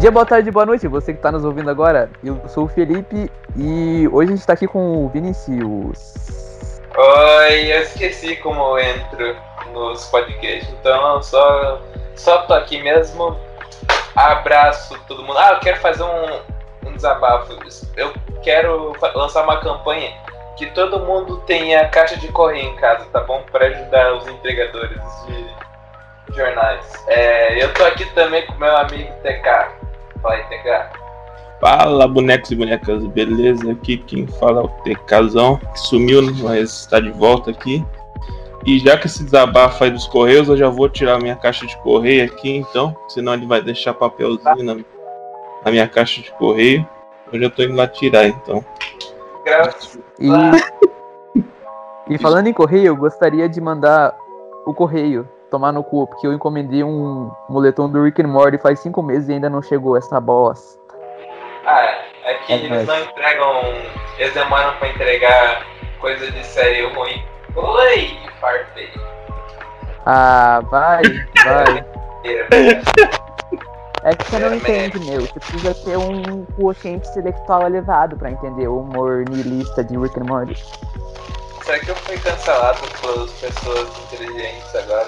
dia, boa tarde, boa noite, você que está nos ouvindo agora. Eu sou o Felipe e hoje a gente está aqui com o Vinicius. Oi, eu esqueci como eu entro nos podcasts, então só, só tô aqui mesmo. Abraço todo mundo. Ah, eu quero fazer um, um desabafo. Eu quero lançar uma campanha que todo mundo tenha caixa de correio em casa, tá bom? Para ajudar os entregadores de jornais. É, eu tô aqui também com meu amigo TK. Fala aí, TK. Fala, bonecos e bonecas, beleza? Aqui quem fala é o TKzão, que sumiu, mas está de volta aqui. E já que esse desabafo aí dos correios, eu já vou tirar minha caixa de correio aqui, então, senão ele vai deixar papelzinho na, na minha caixa de correio. Eu já tô indo lá tirar, então. Graças. E, e falando em correio, eu gostaria de mandar o correio tomar no cu, porque eu encomendei um moletom do Rick and Morty faz cinco meses e ainda não chegou essa bosta. Ah, é que É eles nóis. não entregam. Eles demoram pra entregar coisa de série ruim. Oi, fartei. Ah, vai, vai. É que você não É, entende, meu. Você precisa ter um quociente intelectual elevado pra entender o humor niilista de Rick and Morty. Será que eu fui cancelado pelas pessoas inteligentes agora?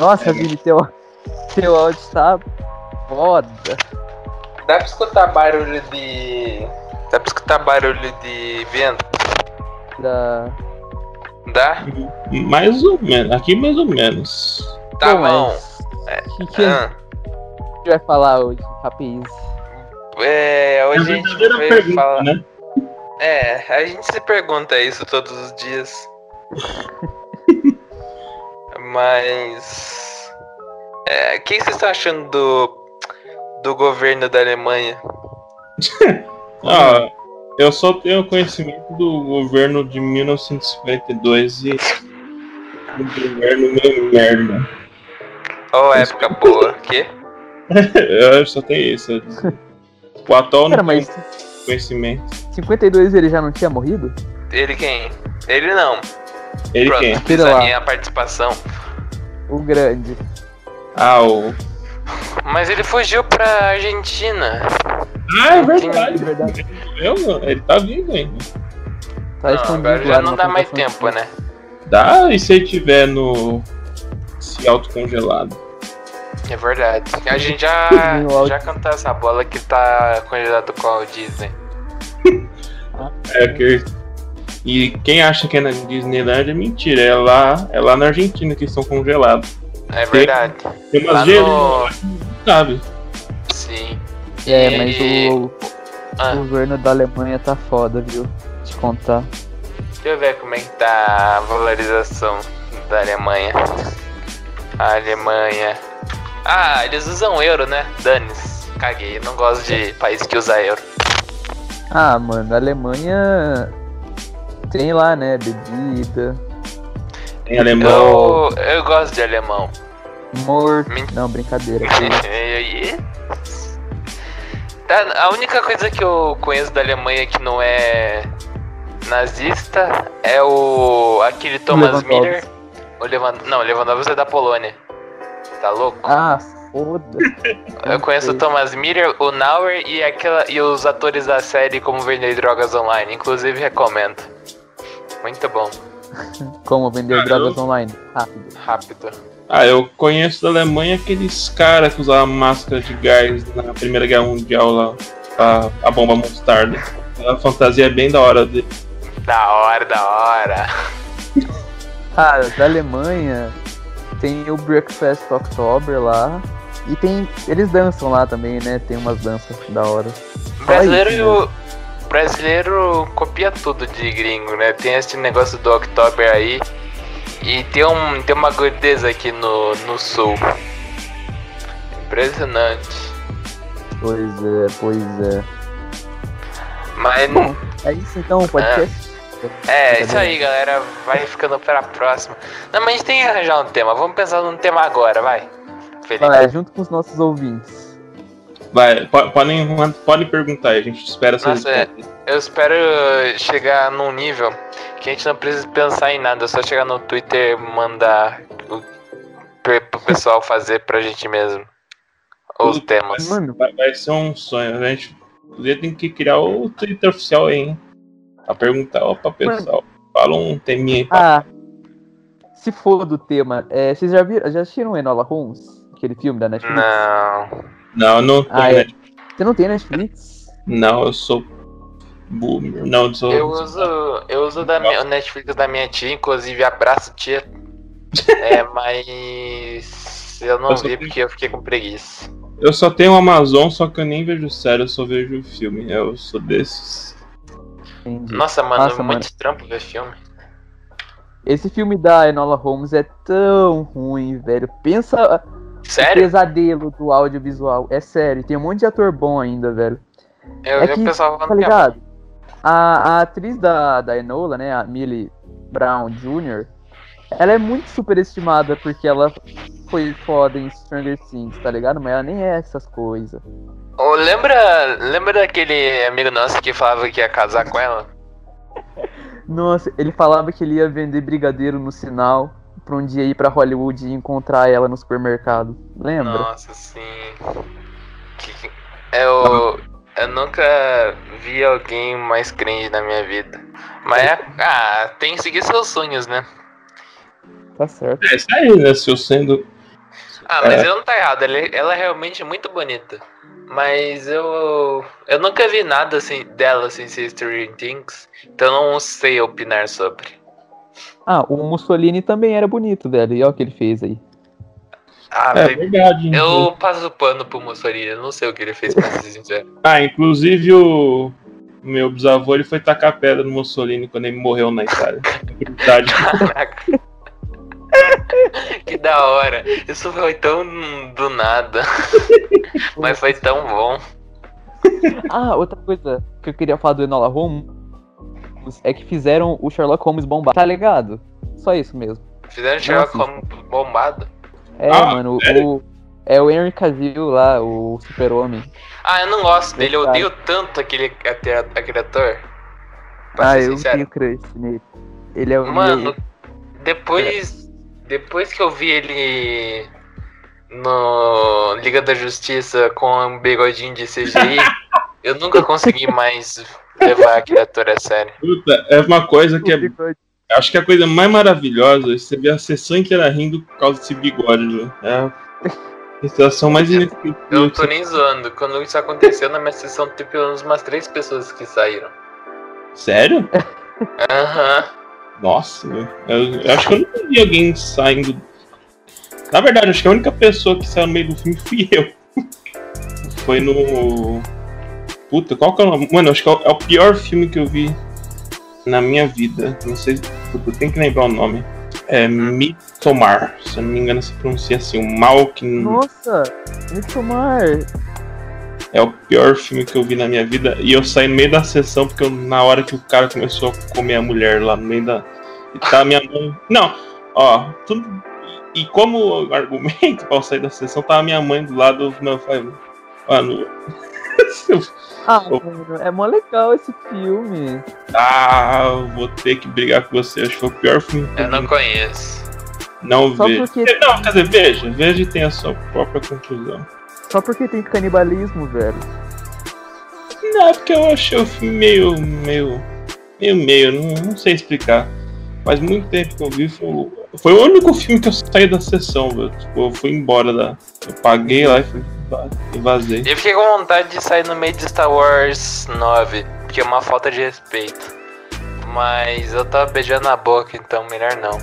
Nossa, Vini, teu, teu áudio tá foda. Dá pra escutar barulho de. Dá pra escutar barulho de vento? Da... Dá? Mais ou menos, aqui mais ou menos. Tá Pô, bom. O que, que Ah, a gente vai falar hoje, rapaz? é, hoje a É gente verdadeira veio pergunta, falar. né? É, a gente se pergunta isso todos os dias. Mas. é, O que vocês estão achando do, do governo da Alemanha? Ah, eu só tenho conhecimento do governo de 1952 e do governo meio merda. Oh, época boa. Quê? Eu só tenho isso. O atual Cara, não tem mas conhecimento. 52 ele já não tinha morrido? Ele quem? Ele não. Ele Pronto, quem? a lá. minha participação. O grande. Ah, o. Mas ele fugiu pra Argentina. Ah, é É verdade. verdade. Eu, ele tá vivo ainda. Tá Não, escondido agora já não dá mais tempo, né? Dá, e se ele tiver no. Se autocongelado? É verdade. A gente já, Meu já cantou essa bola que tá congelado com o Disney. É que. E quem acha que é na Disneyland é mentira. É lá, é lá na Argentina que estão congelados. É verdade. Tem umas Lá gelas, no. sabe? Sim. É, E- mas o, Ah. o governo da Alemanha tá foda, viu? Te contar. Deixa eu ver como é que tá a valorização da Alemanha. A Alemanha. Ah, eles usam euro, né? Dane-se. Caguei. Não gosto de país que usa euro. Ah, mano, a Alemanha tem lá, né, bebida, Tem alemão. Eu, eu gosto de alemão. morto. Men- Não, brincadeira. Tá, a única coisa que eu conheço da Alemanha que não é nazista é o aquele Thomas. Miller. O Levan... Não, o Lewandowski é da Polônia. Tá louco? Ah, foda. eu conheço o. Thomas Miller, o Nauer e, aquela... e os atores da série Como Vender Drogas Online. Inclusive recomendo. Muito bom. Como vender Ah, drogas eu- online. Rápido. Rápido. Ah, eu conheço da Alemanha aqueles caras que usavam máscara de gás na Primeira Guerra Mundial lá. A, a bomba mostarda. A fantasia é bem da hora dele. Da hora, da hora. Ah, da Alemanha tem o Breakfast October lá. E tem. Eles dançam lá também, né? Tem umas danças da hora. O brasileiro, Ai, o brasileiro copia tudo de gringo, né? Tem esse negócio do October aí. E tem, um, tem uma gordeza aqui no, no sul. Impressionante. Pois é, pois é. Mas Bom, é isso então, o podcast. é, isso aí, galera. Vai ficando pra próxima. Não, mas a gente tem que arranjar um tema. Vamos pensar num tema agora, vai. Felipe. Vai, junto com os nossos ouvintes. Vai, po- podem, podem perguntar aí, a gente espera vocês Nossa, é. Eu espero chegar num nível que a gente não precisa pensar em nada, é só chegar no Twitter e mandar o, pro pessoal fazer pra gente mesmo. Os temas. Mano, Vai, vai ser um sonho. A gente podia tem que criar o Twitter oficial aí, hein? Pra perguntar ó, pra pessoal. Fala um teminha aí pra. ah, se for do tema, é, vocês já viram, já assistiram Enola Holmes? Aquele filme da Netflix? Não. Não, não Ah, é. né? Você não tem Netflix? Não, eu sou boomer. Não, eu sou. Eu uso, eu uso da minha, o Netflix da minha tia, inclusive abraço tia. É, mas eu não Eu vi tenho- porque eu fiquei com preguiça. Eu só tenho o Amazon, só que eu nem vejo série, eu só vejo filme. Eu sou desses. Entendi. Nossa, mano, Nossa, muito mano. trampo ver filme. Esse filme da Enola Holmes é tão ruim, velho. Pensa o Sério? pesadelo do audiovisual. É sério, tem um monte de ator bom ainda, velho. Eu É vi que, o pessoal Tá é ligado? A, a atriz da, da Enola, né, a Millie Brown Jr., ela é muito superestimada porque ela foi foda em Stranger Things, tá ligado? Mas ela nem é essas coisas. Ô, lembra, lembra daquele amigo nosso que falava que ia casar com ela? Nossa, ele falava que ele ia vender brigadeiro no sinal pra um dia ir pra Hollywood e encontrar ela no supermercado. Lembra? Nossa, sim. Que- Eu, eu nunca vi alguém mais cringe na minha vida. Mas, é- ah, tem que seguir seus sonhos, né? Tá certo. É isso aí, né? Se eu sendo. Ah, mas É. ele não tá errado, ele- ela é realmente muito bonita. Mas eu. Eu nunca vi nada assim dela assim, sem Stranger Things, então eu não sei opinar sobre. Ah, o Mussolini também era bonito, velho. E olha o que ele fez aí. Ah, É velho, verdade. eu passo pano pro Mussolini, eu não sei o que ele fez, pra ser sincero. Ah, inclusive o meu bisavô ele foi tacar pedra no Mussolini quando ele morreu na Itália. Verdade. Caraca. que da hora. Isso foi tão do nada. Mas foi tão bom. Ah, outra coisa que eu queria falar do Enola Holmes é que fizeram o Sherlock Holmes bombar. Tá ligado? Só isso mesmo. Fizeram Sherlock Nossa. Holmes bombado. É, Ah, mano, sério? o. É o Henry Cavill lá, o super-homem. Ah, eu não gosto dele, eu odeio tanto aquele, aquele, ator. Pra Ah, ser eu sincero. tenho crush nele. Ele é o. Mano, depois. Depois que eu vi ele no Liga da Justiça com um bigodinho de CGI, eu nunca consegui mais levar aquele ator a sério. Puta, é uma coisa que é. Acho que a coisa mais maravilhosa é você ver a sessão inteira rindo por causa desse bigode, velho. É a situação mais Eu inesquecível. não tô nem zoando. Quando isso aconteceu na minha sessão, teve pelo menos umas três pessoas que saíram. Sério? Aham. Nossa, velho. eu, eu acho que eu nunca vi alguém saindo. Na verdade, acho que a única pessoa que saiu no meio do filme fui eu. Foi no. Puta, qual que é o nome? Mano, acho que é o, é o pior filme que eu vi na minha vida. Não sei. Puta, tenho que lembrar o nome. É Midsommar. Se eu não me engano, se pronuncia assim. O mal que. Nossa, Midsommar. É o pior filme que eu vi na minha vida. E eu saí no meio da sessão, porque eu- na hora que o cara começou a comer a mulher lá no meio da. E tá a minha mãe. Não, ó, tudo. E como argumento pra eu sair da sessão, tava minha mãe do lado do meu pai. Mano. Ah, mano, é mó legal esse filme. ah, eu vou ter que brigar com você. Acho que foi o pior filme que Eu não conheço. não Só vejo. porque, Não, quer dizer, veja, veja e tenha a sua própria conclusão. só porque tem canibalismo, velho. Não, é porque eu achei o filme meio. meio. meio meio, não, não sei explicar. Faz muito tempo que eu vi, foi, o- foi o único filme que eu saí da sessão, velho. Tipo, eu fui embora da. Eu paguei lá e fui e vazei. Eu fiquei com vontade de sair no meio de Star Wars 9, porque é uma falta de respeito. Mas eu tava beijando a boca, então melhor não.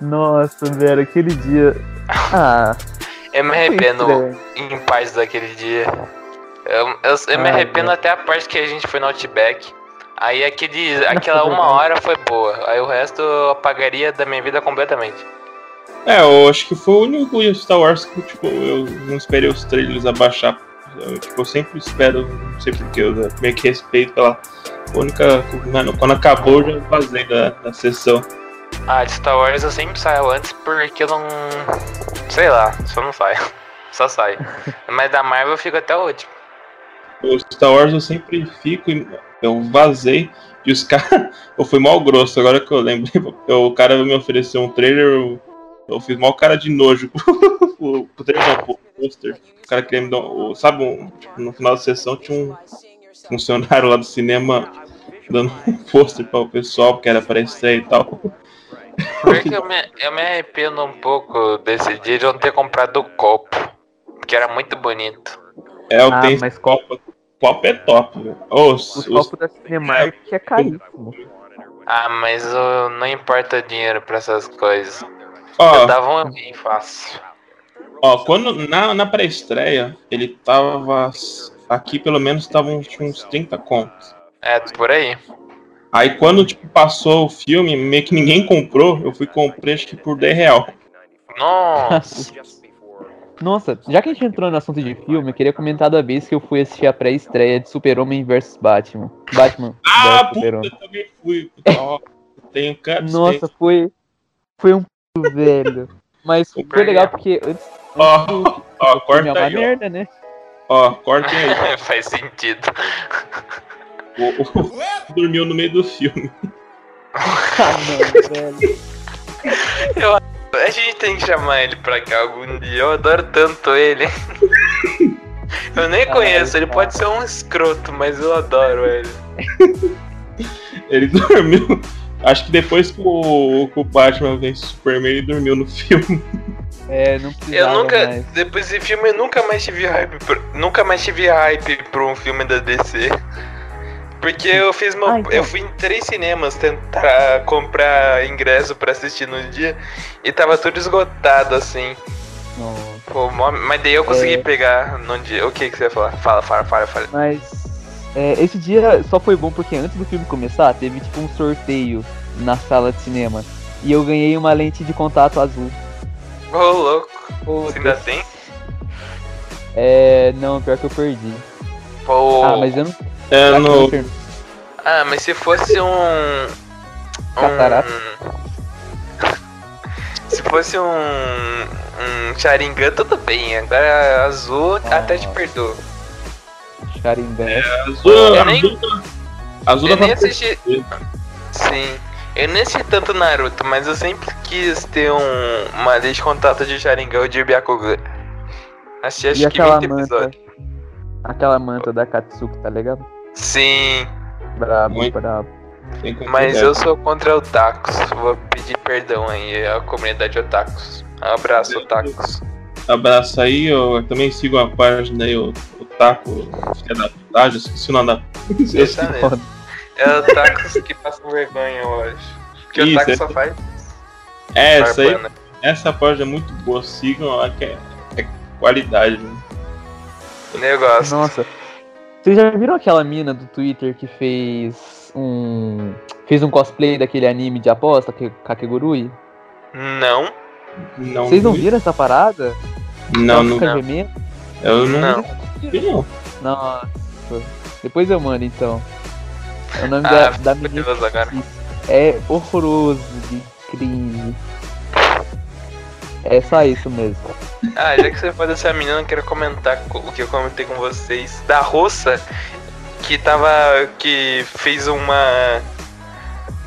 Nossa, velho, aquele dia. Ah, Eu me arrependo em partes daquele dia. Eu, eu, eu me arrependo até a parte que a gente foi no Outback. Aí aquele, aquela uma hora foi boa. Aí o resto eu apagaria da minha vida completamente. É, eu acho que foi o único Star Wars que, tipo, eu não esperei os trailers abaixar. Eu, tipo, eu sempre espero, não sei porquê, eu meio que respeito pela única. Mano, quando acabou, eu já vazei da, da sessão. Ah, de Star Wars eu sempre saio antes porque eu não. Sei lá, só não saio. Só saio. Mas da Marvel eu fico até o último. O Star Wars eu sempre fico, e eu vazei e os caras. Eu fui mal grosso, agora que eu lembro. O cara me ofereceu um trailer, eu, eu fiz mal cara de nojo pro, pôster. O cara queria me dar. um- Sabe, um, tipo, no final da sessão tinha um funcionário lá do cinema dando um pôster para o pessoal, porque era para estreia e tal. Porque eu me, eu me arrependo um pouco desse dia de eu não ter comprado o copo. Que era muito bonito. É, eu Ah, tenho mas copo. Copo é top, velho. Os, Os os- copos da Cinemark é caríssimo. Ah, mas não importa dinheiro pra essas coisas. Ó, Eu dava um rim fácil. ó, quando na, na pré-estreia, ele tava. Aqui pelo menos tava uns, uns 30 contos. É, por aí. Aí quando tipo, passou o filme, meio que ninguém comprou, eu fui comprei acho que por 10 real. Nossa. Nossa, já que a gente entrou no assunto de filme, eu queria comentar da vez que eu fui assistir a pré-estreia de Super-Homem vs Batman. Batman Ah, puta, eu também fui. Ó, Tenho canto. Nossa, foi. Foi um velho. Mas foi Super legal legal. porque antes. Ó, ó, é corta uma aí, ó. merda, né? Ó, cortem aí. Faz sentido. O- o- dormiu no meio do filme. Ah, não, velho. A gente tem que chamar ele pra cá algum dia. Eu adoro tanto ele. Eu nem conheço, ele pode ser um escroto, mas eu adoro ele. Ele dormiu. Acho que depois que o, que o Batman vence o Superman, ele dormiu no filme. É, não Eu precisava nunca, mais. depois desse filme, eu nunca mais tive hype, por- nunca mais tive hype pra um filme da DC. Porque eu fiz meu, Ah, então. eu fui em três cinemas tentar comprar ingresso pra assistir no dia e tava tudo esgotado assim. Pô, mas daí eu consegui É. pegar no dia. O que que você ia falar? Fala, fala, fala, fala. Mas é, esse dia só foi bom porque antes do filme começar, teve tipo um sorteio na sala de cinema. E eu ganhei uma lente de contato azul. Ô, louco. Pô, Você ainda tem? É. Não, pior que eu perdi. Pô. Ah, mas eu não. É, será no, eu Ah, mas se fosse um. Catarata? Se fosse um. Um Sharingan, tudo bem. Agora azul até te Ah. Perdoo. Sharingan. azul, Eu nem- azul, Eu nem assisti. Sim. Eu nem assisti tanto Naruto, mas eu sempre quis ter um, uma lista de contato de Sharingan ou de Byakugan. Assisti acho E que aquela 20 manta. episódios. Aquela manta da Katsuki, tá ligado? Sim, Brabo, Muito. brabo. Mas eu sou contra otakus. Vou pedir perdão aí à comunidade otakus. Um abraço, otakus. Abraço aí, eu também sigo a página aí, o, o Taco, filha da puta, eu esqueci o nome da. Mesmo. É otakus que passam vergonha, eu acho. Porque Isso, otaku é- só faz É, essa aí, barbana. essa página é muito boa, sigam lá que é, é qualidade, né? Negócio. Nossa. Vocês já viram aquela mina do Twitter que fez um. fez um cosplay daquele anime de aposta, que Kakegurui? Não, Não, Vocês não vi. viram essa parada? Não, não, gemendo? eu não, não. não. Nossa. Depois eu mando então. O nome Ah, da, da menina agora. é horroroso de cringe. É só isso mesmo. Ah, já que você faz essa menina, eu quero comentar co- o que eu comentei com vocês. Da russa, que tava. que fez uma.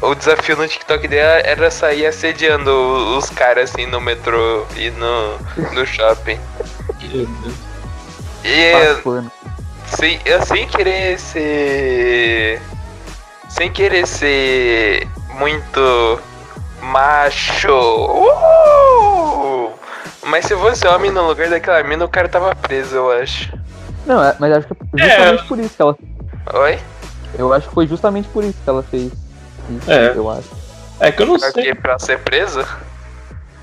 O desafio no TikTok dela era sair assediando os caras assim no metrô e no, no shopping. E Passa pano. sem, eu sem querer ser. Sem querer ser muito macho. Uh! Mas se fosse homem no lugar daquela mina, o cara tava preso, eu acho. Não, é- mas acho que é justamente por isso que ela. Oi? Eu acho que foi justamente por isso que ela fez isso, É. eu acho. É que eu não Pra sei. quê? Pra ser preso?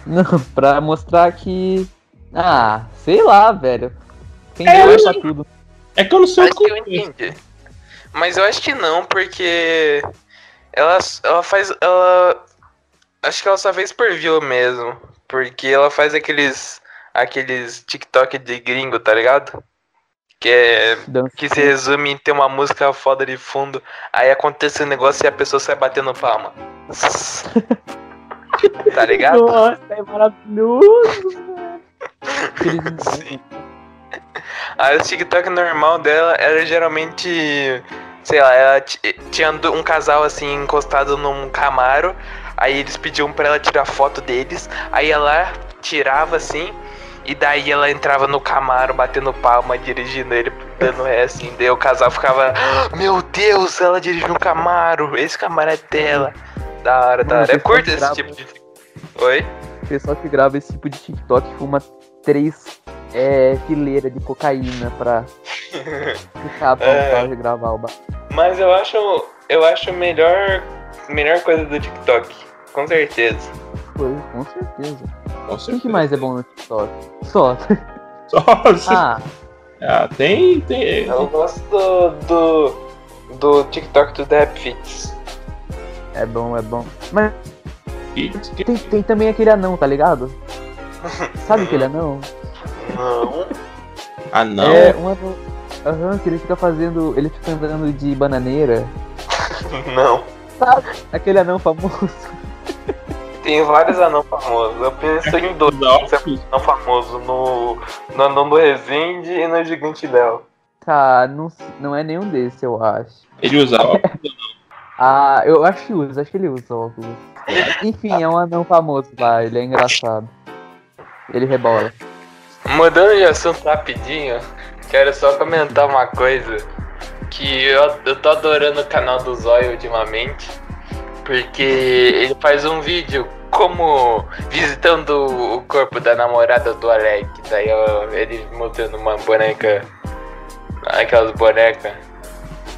Não, pra mostrar que. Ah, sei lá, velho. Tem É, eu pra tudo. É que eu não sei o Acho que eu entendi. Mas eu acho que não, porque ela, ela faz. Ela. Acho que ela só fez por view mesmo. Porque ela faz aqueles. aqueles TikTok de gringo, tá ligado? Que é. Dança. Que se resume em ter uma música foda de fundo, aí acontece um negócio e a pessoa sai batendo palma. tá ligado? Nossa, é maravilhoso, Sim. Aí o TikTok normal dela era geralmente. Sei lá, ela tinha um casal assim encostado num camaro. Aí eles pediam pra ela tirar foto deles. Aí ela tirava assim. E daí ela entrava no Camaro, batendo palma, dirigindo ele, dando ré assim. Daí o casal ficava, "Ah, meu Deus, ela dirigiu um Camaro, esse Camaro é dela. Da hora, da hora. É vocês curto esse gravam- tipo de. Oi? O pessoal que grava esse tipo de TikTok fuma três é, fileiras de cocaína pra ficar pra É. de gravar o ba- Mas eu acho. Eu acho melhor. Melhor coisa do TikTok. Com certeza. Coisa, com certeza. Com O que certeza. mais é bom no TikTok? Só. Nossa. Ah, Ah, tem, tem. Eu gosto do. do, do TikTok do Rap Fits. é bom, é bom. Mas que- tem, tem também aquele anão, tá ligado? Sabe aquele anão? Não. Ah, não. É um anão. Aham, que ele fica fazendo. Ele fica andando de bananeira. Não. Sabe? Aquele anão famoso. Tem vários anão famosos. Eu penso em dois Não. anão famosos. No, no anão do Resende e no Gigante Léo. Tá, não, não é nenhum desses, eu acho. Ele usa óculos. Ah, eu acho que usa, acho que ele usa óculos. Enfim, é um anão famoso lá, ele é engraçado. Ele rebola. Mudando de assunto rapidinho, quero só comentar uma coisa. Que eu, eu tô adorando o canal do Zóio ultimamente. Porque ele faz um vídeo como visitando o corpo da namorada do Alec. Daí ó, ele mostrando uma boneca. Aquelas bonecas.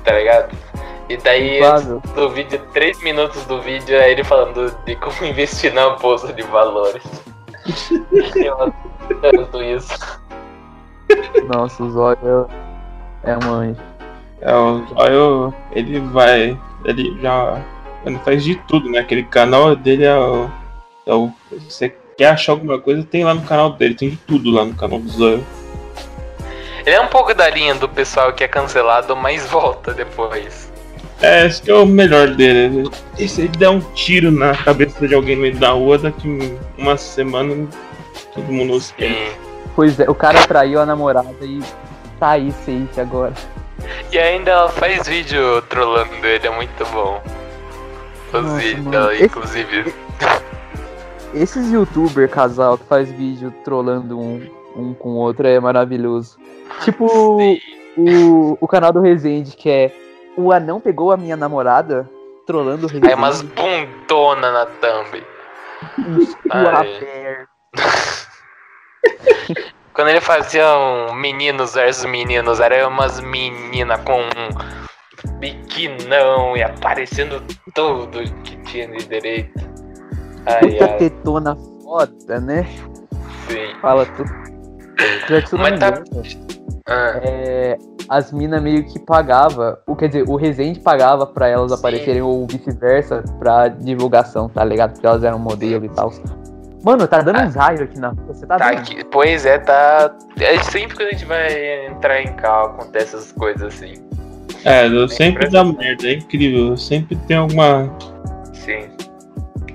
Tá ligado? E daí do vídeo, 3 minutos do vídeo é ele falando de como investir na bolsa de valores. Eu tanto isso. Nossa, o Zóio é anjo. É, o Zóio, ele vai. Ele já. Ele faz de tudo, né? Aquele canal dele é o. É o você quer achar alguma coisa, tem lá no canal dele, tem de tudo lá no canal do Zóio. Ele é um pouco da linha do pessoal que é cancelado, mas volta depois. É, esse que é o melhor dele. Se ele der um tiro na cabeça de alguém no meio da rua, daqui uma semana todo mundo esquece. Sim. Pois é, o cara traiu a namorada e tá aí safe agora. E ainda ela faz vídeo trollando ele, é muito bom. Os Nossa, mano. dela, Esse- inclusive. Esses youtuber casal que faz vídeo trolando um, um com o outro é maravilhoso. Tipo Sim. o, o canal do Resende, que é o anão pegou a minha namorada trolando o Resende. Aí umas bundona na thumb. Quando ele fazia um meninos versus meninos, era umas meninas com um biquinão e aparecendo tudo que tinha de direito. Ai, Puta ai, tetona foda, né? sim. Fala tudo. Já que não Mas tá- Ah, é, as minas meio que pagava, o, quer dizer, o Resende pagava pra elas Sim. aparecerem ou vice-versa pra divulgação, tá ligado? Porque elas eram modelo e tal. Mano, tá dando Ah. uns raios aqui na você tá, tá aqui. Pois é, tá. É sempre que a gente vai entrar em carro, acontece essas coisas assim. É, eu sempre dá merda, é incrível. Sempre tem alguma. Sim.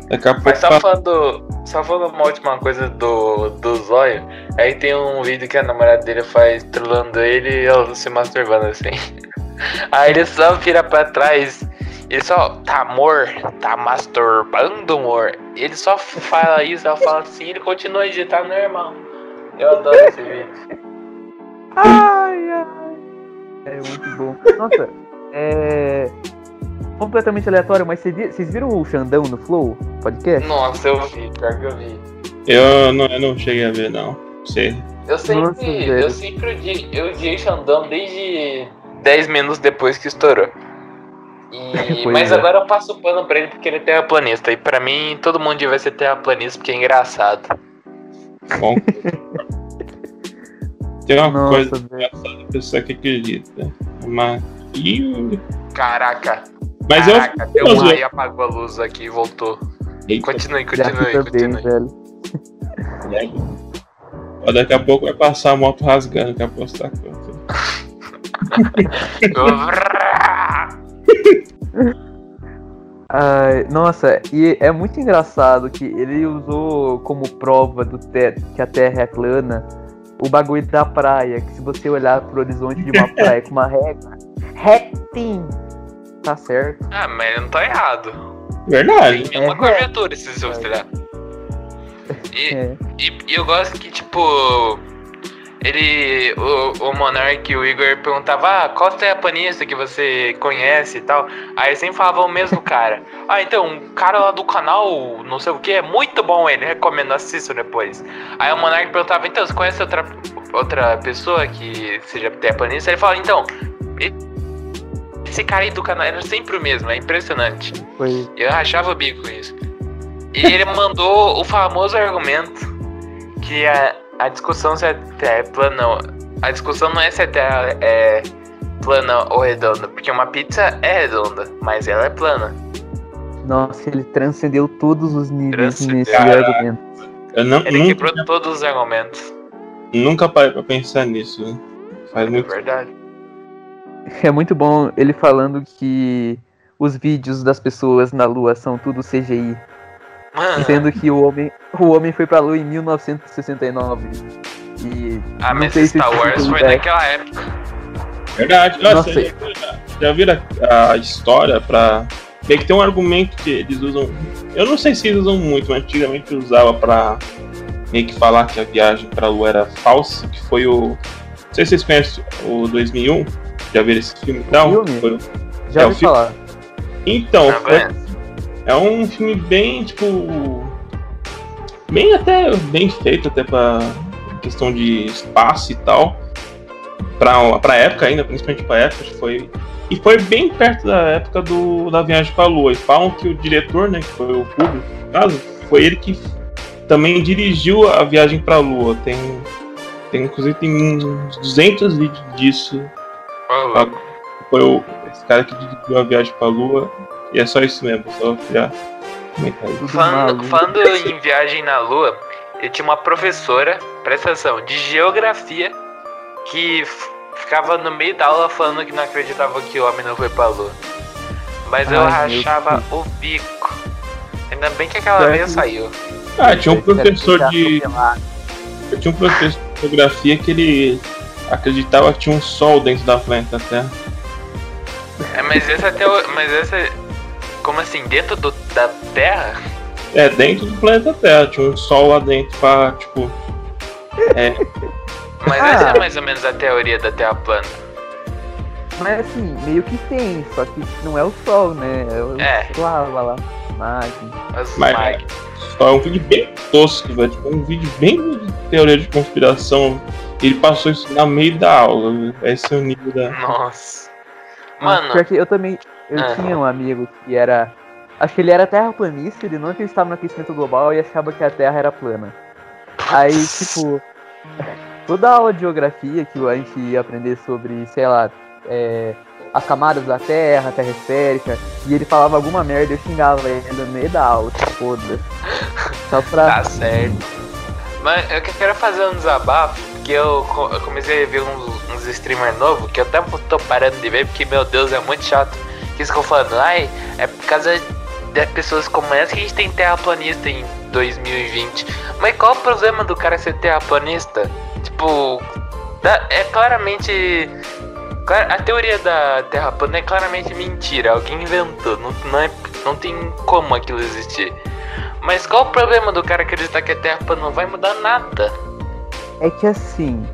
Daqui a pouco. Mas só tá- falando, só falando uma última coisa do, do Zóio, aí tem um vídeo que a namorada dele faz trolando ele e ela se masturbando assim. Aí ele só vira pra trás, ele só, tá amor, tá masturbando amor. Ele só fala isso, ela fala assim, ele continua a digitar normal. Eu adoro esse vídeo. Ai, ai. É muito bom. Nossa, é. Completamente aleatório, mas vocês vi- vocês viram o Xandão no Flow podcast? Nossa, eu vi, pior que eu vi. Eu não, eu não cheguei a ver, não. Sei. Eu sempre, Nossa, velho. eu sempre odi- eu odiei Xandão desde 10 minutos depois que estourou. E- mas é. agora eu passo o pano pra ele porque ele é terraplanista. E pra mim, todo mundo devia ser terraplanista porque é engraçado. Bom. tem uma Nossa, coisa engraçada, pessoa que acredita. Mas. Caraca, Mas caraca, deu eu. um raio, apagou a luz aqui e voltou. Eita, Continue, Já continue, bem, continue. velho. Ó, Daqui a pouco vai passar a moto rasgando, que apostar conta. Ai, nossa, e é muito engraçado que ele usou como prova do te- que a Terra é plana o bagulho da praia, que se você olhar pro horizonte de uma praia com uma régua, retinho, tá certo. ah, mas ele não tá errado. Verdade. Tem uma É. curvatura se você olhar. E, É. e, e eu gosto que, tipo, ele, o, o Monark e o Igor perguntavam, ah, qual terraplanista que você conhece e tal. Aí sempre falava o mesmo cara. Ah, então, um cara lá do canal, não sei o que, é muito bom ele, recomendo, assistam depois. Aí o Monark perguntava, então, você conhece outra, outra pessoa que seja terraplanista? Ele falava, então, esse cara aí do canal era sempre o mesmo, é impressionante. Foi. Eu rachava o bico com isso. E ele mandou o famoso argumento que a, a discussão se a Terra é plana ou... A discussão não é se a Terra é plana ou redonda, porque uma pizza é redonda, mas ela é plana. Nossa, ele transcendeu todos os níveis Transcendeu. nesse argumento. Eu não, Ele nunca, quebrou todos os argumentos. nunca parei pra pensar nisso. Faz É muito verdade. É muito bom ele falando que os vídeos das pessoas na Lua são tudo CGI. Mano, Sendo que o homem, o homem foi pra Lua em 1969. E. ah, mas Star Wars tem foi ideia. naquela época. Verdade. Nossa, Nossa. já, já viram a, a história pra. Meio que tem um argumento que eles usam. Eu não sei se eles usam muito, mas antigamente usava pra meio que falar que a viagem pra Lua era falsa, que foi o. Não sei se vocês conhecem o 2001. Já viram esse filme? Não, filme? foi o- Já É, o ouvi filme- falar. Então, foi? É um filme bem, tipo. Bem até. Bem feito até pra questão de espaço e tal. Pra, pra época ainda, principalmente pra época, que foi. E foi bem perto da época do, da viagem pra Lua. E falam que o diretor, né, que foi o Kubrick, no caso, foi ele que também dirigiu a viagem pra Lua. Tem. Tem, inclusive, tem uns 200 vídeos disso. Foi o, esse cara que dirigiu a viagem pra Lua. E é só isso mesmo, só já comentar isso. Tudo Falando, maluco. falando em viagem na Lua, eu tinha uma professora, presta atenção, de geografia, que ficava no meio da aula falando que não acreditava que o homem não foi pra Lua. Mas eu Ai, meu rachava o bico. Ainda bem que aquela vez saiu. Ah, tinha um Esse professor de. Eu tinha um professor de geografia que ele acreditava que tinha um sol dentro da planeta Terra. É, mas essa até o- Mas essa. Como assim? Dentro do, da Terra? É, dentro do planeta Terra, tinha um sol lá dentro pra, tipo. É, Mas Ah. essa é mais ou menos a teoria da Terra plana. Mas assim, meio que tem, só que não é o sol, né? É o É. lava lá. As Mas- só é um vídeo bem tosco, velho. Tipo, um vídeo bem de teoria de conspiração. Ele passou isso no meio da aula, velho. Esse é o nível da. Nossa. Mas Mano, Pior que eu também. Eu Ah. tinha um amigo que era. Acho que ele era terraplanista, ele não acreditava no aquecimento global e achava que a Terra era plana. Aí, tipo, toda aula de geografia que a gente ia aprender sobre, sei lá, é, as camadas da Terra, a Terra esférica, e ele falava alguma merda, eu xingava ele no meio da aula, tipo, foda. Só pra. Tá certo. Mas eu que- quero fazer um desabafo, porque eu comecei a ver uns, uns streamers novos, que eu até tô parando de ver, porque, meu Deus, é muito chato. Que eu falando, ai, é por causa de pessoas como essa que a gente tem terraplanista em 2020. Mas qual o problema do cara ser terraplanista? Tipo, é claramente... cla- A teoria da Terra plana é claramente mentira, alguém inventou, não, não, é, não tem como aquilo existir. Mas qual o problema do cara acreditar que a Terra plana não vai mudar nada? É que assim,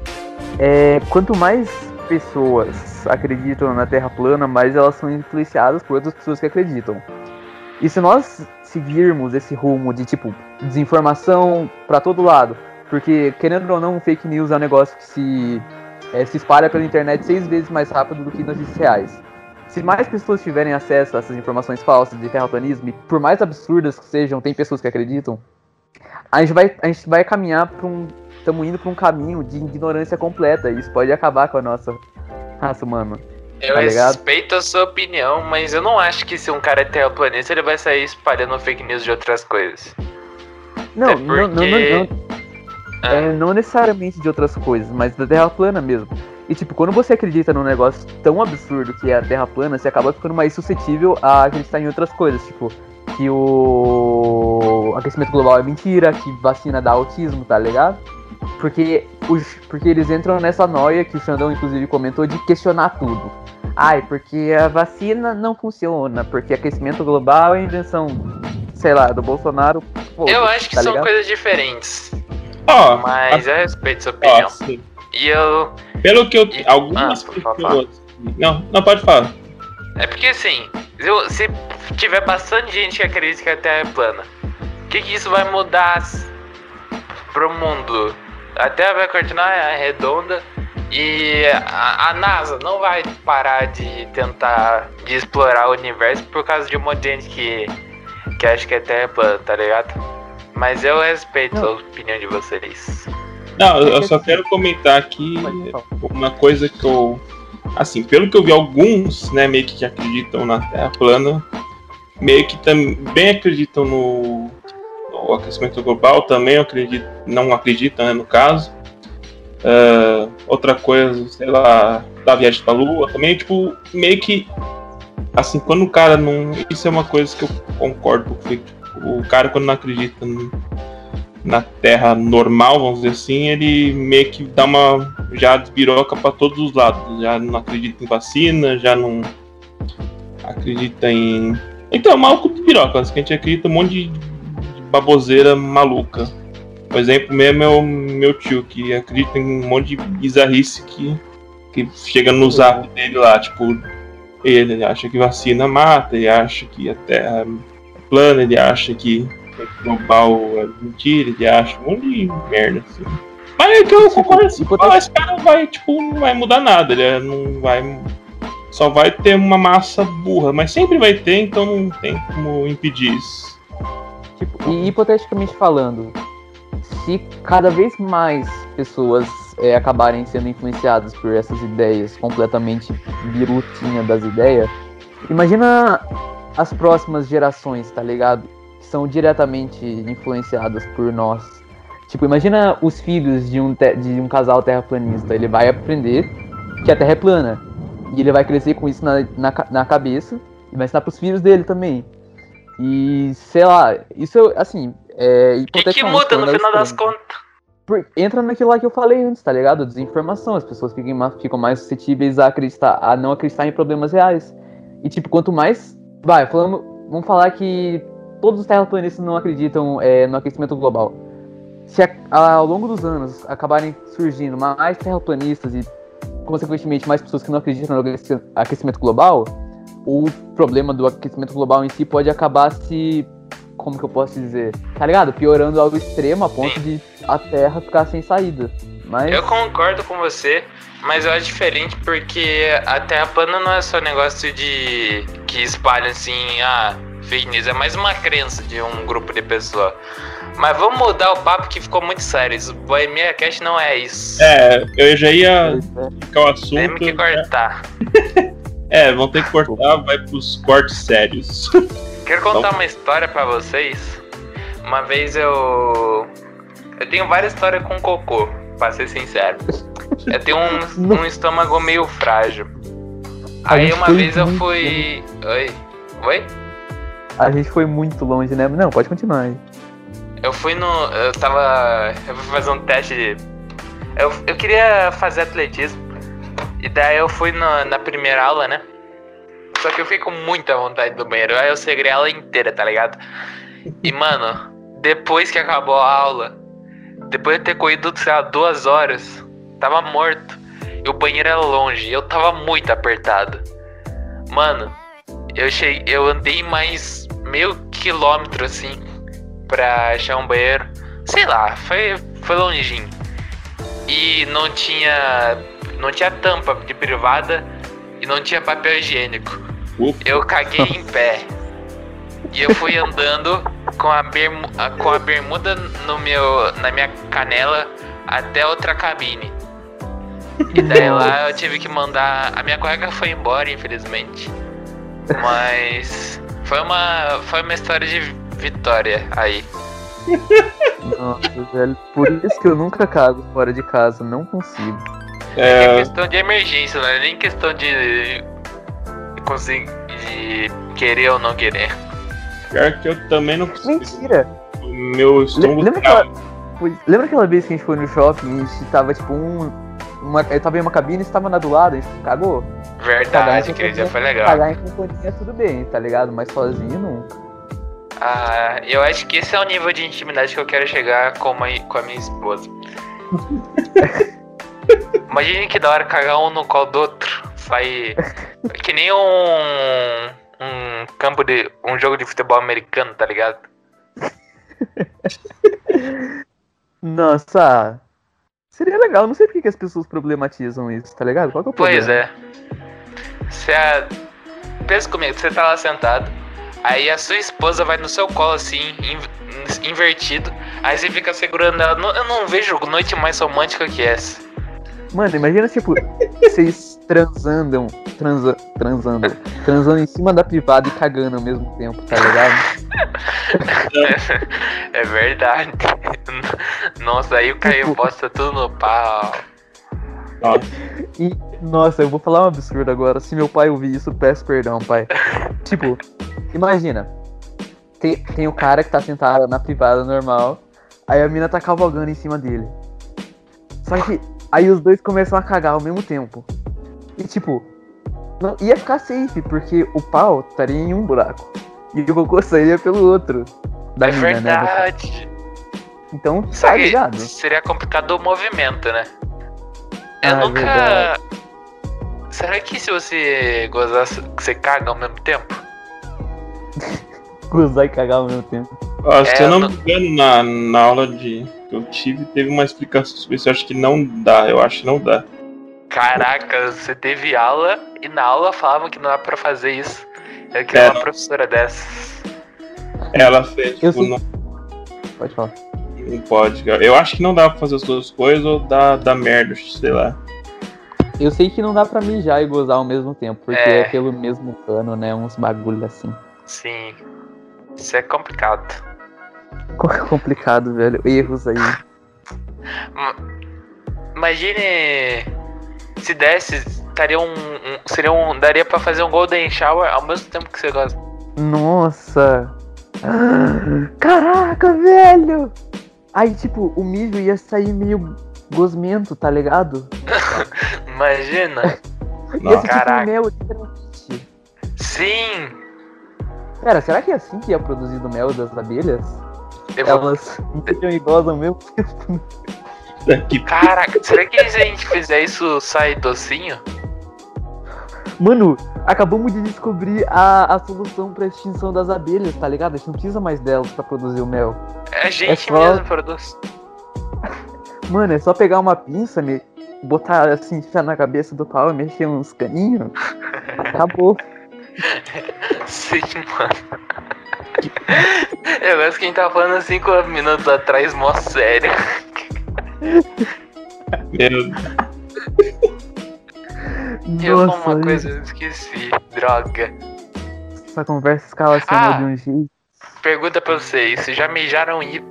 é, quanto mais pessoas acreditam na Terra plana, mais elas são influenciadas por outras pessoas que acreditam. E se nós seguirmos esse rumo de tipo desinformação pra todo lado, porque querendo ou não, fake news é um negócio que se, é, se espalha pela internet seis vezes mais rápido do que notícias reais. Se mais pessoas tiverem acesso a essas informações falsas de terraplanismo, por mais absurdas que sejam, tem pessoas que acreditam, a gente vai, a gente vai caminhar para um estamos indo para um caminho de ignorância completa. E isso pode acabar com a nossa raça humana. Eu Tá ligado? respeito a sua opinião, mas eu não acho que se um cara é terraplanista, ele vai sair espalhando fake news de outras coisas. Não, É não, não, não, porque- não, Ah. é, não necessariamente de outras coisas, mas da Terra plana mesmo. E tipo, quando você acredita num negócio tão absurdo que é a Terra plana, você acaba ficando mais suscetível a acreditar em outras coisas, tipo, que o aquecimento global é mentira, que vacina dá autismo, tá ligado? Porque, os, porque eles entram nessa noia que o Xandão inclusive comentou de questionar tudo. Ai, porque a vacina não funciona, porque aquecimento global é invenção sei lá, do Bolsonaro. Eu acho que tá são ligado? coisas diferentes. Ó, Mas eu respeito sua opinião. assim, E eu. pelo que eu. E- Algumas Ah, pessoas. Não, não pode falar. É porque assim, se eu- se tiver bastante gente que acredita que a Terra é plana, o que, que isso vai mudar pro mundo? A Terra vai continuar redonda e a, a NASA não vai parar de tentar de explorar o universo por causa de um monte de gente que, que acha que a Terra é plana, tá ligado? Mas eu respeito Não. a opinião de vocês. Não, eu só quero comentar aqui uma coisa que eu. Assim, pelo que eu vi, alguns, né, meio que acreditam na Terra plana, meio que também acreditam no, no aquecimento global, também eu acredito, não acreditam, né, no caso. Ah, outra coisa, sei lá, da viagem pra Lua, também, tipo, meio que. Assim, quando o cara não. Isso é uma coisa que eu concordo, porque o cara, quando não acredita no- na Terra normal, vamos dizer assim, ele meio que dá uma. já despiroca pra todos os lados. Já não acredita em vacina, já não acredita em. Então, é maluco de piroca, que a gente acredita um monte de baboseira maluca. Por exemplo, mesmo é o meu tio, que acredita em um monte de bizarrice que, que chega no zap dele lá, tipo, ele, acha que vacina mata, ele acha que a Terra é plana, ele acha que global é mentira, ele acha um monte de merda, assim. Mas é que eu concordo assim, esse cara não vai, tipo, não vai mudar nada, ele é- não vai. Só vai ter uma massa burra, mas sempre vai ter, então não tem como impedir isso. Tipo, e hipoteticamente falando, se cada vez mais pessoas é, acabarem sendo influenciadas por essas ideias completamente birutinha das ideias, imagina as próximas gerações, tá ligado? Que são diretamente influenciadas por nós. Tipo, imagina os filhos de um, de um casal terraplanista. Ele vai aprender que a Terra é plana. E ele vai crescer com isso na, na, na cabeça e vai ensinar pros filhos dele também. E, sei lá, isso, assim, é... O que, muda no final das contas? Entra naquilo lá que eu falei antes, tá ligado? Desinformação. As pessoas ficam, ma- ficam mais suscetíveis a acreditar, a não acreditar em problemas reais. E tipo, quanto mais. Vai, falando, vamos falar que todos os terraplanistas não acreditam é, no aquecimento global. Se a- ao longo dos anos acabarem surgindo mais terraplanistas e, consequentemente, mais pessoas que não acreditam no aquecimento global, o problema do aquecimento global em si pode acabar se. Como que eu posso dizer? Tá ligado? Piorando ao extremo a ponto de a Terra ficar sem saída. Mas. Eu concordo com você, mas eu acho diferente porque a Terra plana não é só negócio de que espalha assim, ah, fake news, é mais uma crença de um grupo de pessoas. Mas vamos mudar o papo que ficou muito sério. Isso, Bohemia Cast não é isso. É, eu já ia é. ficar o assunto. Temos que cortar. É, vão ter que cortar, vai pros cortes sérios. Quero contar uma história pra vocês. Uma vez eu. Eu tenho várias histórias com cocô, pra ser sincero. Eu tenho um, um estômago meio frágil. Aí uma vez eu fui. Oi? Oi? A gente foi muito longe, né? Não, pode continuar aí. Eu fui no. Eu tava. Eu fui fazer um teste de. Eu, eu queria fazer atletismo. E daí eu fui no- na primeira aula, né? Só que eu fiquei com muita vontade do banheiro. Aí eu segurei a aula inteira, tá ligado? E mano, depois que acabou a aula, depois de ter corrido, sei lá, duas horas, tava morto. E o banheiro era longe. Eu tava muito apertado. Mano, eu cheguei. Eu andei mais meio quilômetro assim pra achar um banheiro. Sei lá, foi, foi longinho. E não tinha. Não tinha tampa de privada e não tinha papel higiênico. Ufa. Eu caguei em pé. E eu fui andando com a, bermu, a- com a bermuda no meu, na minha canela até outra cabine. E daí lá eu tive que mandar. A minha cueca foi embora, infelizmente. Mas foi uma. Foi uma história de vitória aí. Nossa, velho. Por isso que eu nunca cago fora de casa. Não consigo. É É, questão de emergência, não é nem questão de conseguir de querer ou não querer. pior que eu também não consigo. Mentira! O meu estômago lembra tá- Pois- Lembra aquela vez que a gente foi no shopping e a gente tava tipo um. Uma, eu tava em uma cabine e você tava na do lado, a gente cagou? Verdade, aquele dia foi legal. Cagar em companhia tudo bem, tá ligado? Mas sozinho nunca. Ah, eu acho que esse é o nível de intimidade que eu quero chegar com, uma, com a minha esposa. Imagine que da hora cagar um no colo do outro. Sai. Que nem um. Um campo de. Um jogo de futebol americano, tá ligado? Nossa. Seria legal, não sei por que as pessoas problematizam isso, tá ligado? Qual que é o problema? Pois é. Você é... Pensa comigo, você tá lá sentado, aí a sua esposa vai no seu colo assim, in- invertido, aí você fica segurando ela. Eu não vejo noite mais romântica que essa. Mano, imagina, tipo, vocês transandam, transa, transando, transando em cima da privada e cagando ao mesmo tempo, tá ligado? É verdade. Nossa, aí o Caio Tipo- posta tudo no pau. Nossa, E, nossa, eu vou falar um absurdo agora. Se meu pai ouvir isso, peço perdão, pai. Tipo, imagina. Tem, tem o cara que tá sentado na privada normal, aí a mina tá cavalgando em cima dele. Só que aí os dois começam a cagar ao mesmo tempo. E tipo, não, ia ficar safe, porque o pau estaria em um buraco. E o cocô sairia pelo outro. Da é mina, né? verdade. Então, Só tá ligado? seria complicado o movimento, né? Eu Ah, é nunca. verdade. Será que se você gozasse, você caga ao mesmo tempo? Gozar e cagar ao mesmo tempo. Ó, se É, eu não não- me engano, na, na aula de, que eu tive, teve uma explicação sobre isso. Eu acho que não dá, eu acho que não dá. Caraca, você teve aula e na aula falavam que não dá pra fazer isso. Eu queria É. uma professora dessas. Ela fez, Eu tipo, sei- não, Pode falar. não pode, cara. Eu acho que não dá pra fazer as duas coisas ou dá, dá merda, sei lá. Eu sei que não dá pra mijar e gozar ao mesmo tempo, porque É. é, pelo mesmo cano, né? Uns bagulho assim. Sim. Isso é complicado. Complicado, velho. Erros aí. Imagine se desse, estaria um, um- seria um, daria pra fazer um golden shower ao mesmo tempo que você gosta. Nossa! Caraca, velho! Aí, tipo, o mijo ia sair meio gosmento, tá ligado? Imagina. Ia Nossa. ser Caraca. tipo mel, literalmente. Sim. Pera, será que é assim que é produzido o mel das abelhas? Elas e gozam ao mesmo tempo. Caraca, será que se a gente fizer isso sai docinho? Mano, acabamos de descobrir a, a solução pra extinção das abelhas, tá ligado? A gente não precisa mais delas pra produzir o mel. É a gente só- mesmo produz. Mano, é só pegar uma pinça, me botar assim, enfiar na cabeça do pau e mexer uns caninhos. Acabou. Sim, mano. Eu gosto que a gente tava falando cinco minutos atrás, mó sério. Meu, Eu Nossa, uma coisa eu esqueci. Droga. essa conversa escalacionou Ah. de um jeito. Pergunta pra vocês, vocês já mijaram Y?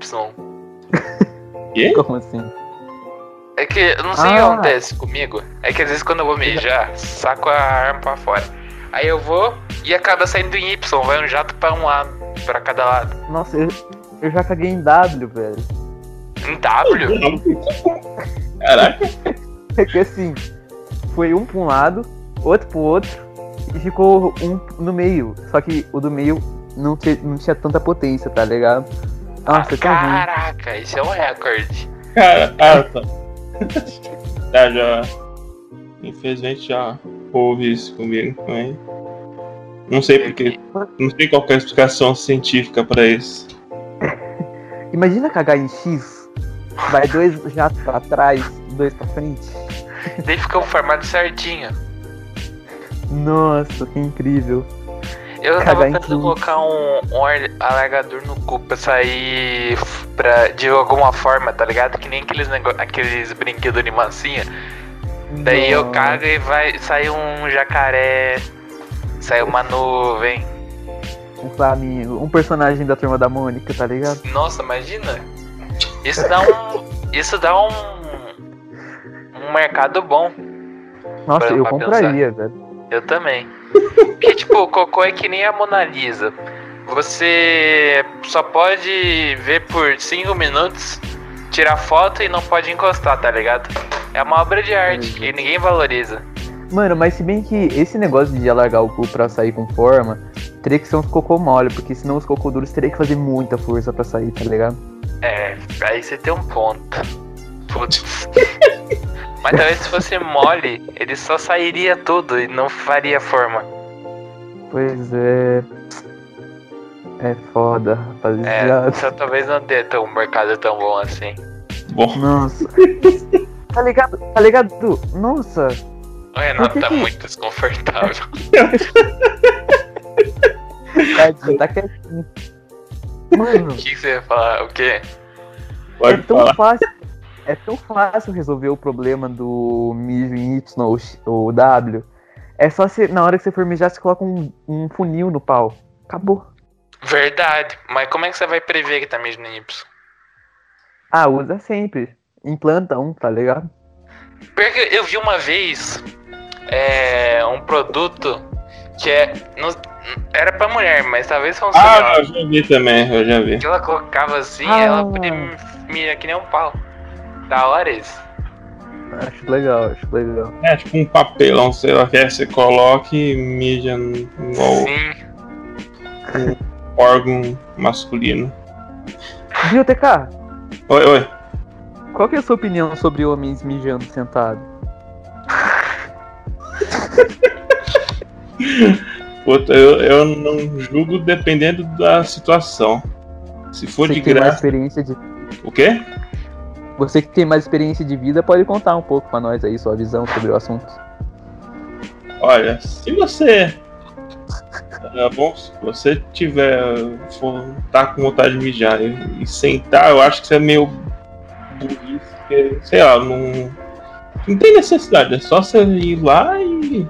quê? Como assim? É que eu não sei o que Ah. acontece comigo. É que às vezes quando eu vou mijar, saco a arma pra fora. Aí eu vou e acaba saindo em Y, vai um jato pra um lado, pra cada lado. Nossa, eu, eu já caguei em W, velho. Em W? Caraca, É que assim, foi um pra um lado, outro pro outro, e ficou um no meio. Só que o do meio não tinha, não tinha tanta potência, tá ligado? Nossa, tão ruim. Caraca, isso é um recorde. cara, ah, tá. Tá, já. Infelizmente já houve isso comigo também. Não sei porque. Não sei qual que é a explicação científica pra isso. Imagina cagar em X, vai dois jatos pra trás, dois pra frente. Daí fica o formato certinho. Nossa, que incrível. Eu tava Cagar em tentando colocar um, um ar- alargador no cu pra sair pra, de alguma forma, tá ligado? Que nem aqueles, aqueles brinquedos de massinha. Daí eu cago e vai sai um jacaré, sai uma nuvem. Um flamingo, um personagem da turma da Mônica, tá ligado? Nossa, imagina. Isso dá um. Isso dá um. Um mercado bom. Nossa, Pra- eu pra compraria, velho. Eu também. Porque, tipo, o cocô é que nem a Mona Lisa. Você só pode ver por 5 minutos, tirar foto e não pode encostar, tá ligado? É uma obra de arte que ninguém valoriza. Mano, mas se bem que esse negócio de alargar o cu pra sair com forma, teria que ser uns cocô mole, porque senão os cocô duros teria que fazer muita força pra sair, tá ligado? É, aí você tem um ponto. Putz. Mas talvez se fosse mole, ele só sairia tudo e não faria forma. Pois é. É foda, É, rapaziada. só talvez não dê tão, um mercado tão bom assim. Bom, Nossa. tá ligado? Tá ligado? Nossa. O Renato que tá que- muito desconfortável. Tadinho, tá quietinho. Mano, O que, que você ia falar? O quê? pode é tão falar. fácil. É tão fácil resolver o problema do mijo em Y ou X- ou W. É só você, na hora que você for mijar, você coloca um, um funil no pau. Acabou. Verdade. Mas como é que você vai prever que tá mesmo em Y? Ah, usa sempre. Implanta um, tá ligado? Porque eu vi uma vez é, um produto que é. não- era pra mulher, mas talvez fosse Ah, eu já vi também, eu já vi. que ela colocava assim, Ah. ela podia mirar que nem um pau. Da hora isso. Acho legal, acho legal. É tipo um papelão, sei lá, que aí você coloca e mija no- igual Sim. órgão masculino. Viu, TK? Oi, oi. Qual que é a sua opinião sobre homens mijando sentado? Puta, eu, eu não julgo dependendo da situação. Se for Você de que tem mais graça. experiência de O quê? Você que tem mais experiência de vida pode contar um pouco pra nós aí sua visão sobre o assunto. Olha, se você. É bom, se você tiver. For, tá com vontade de mijar e, e sentar, eu acho que você é meio burrice, porque, sei lá, não. Não tem necessidade, é só você ir lá e.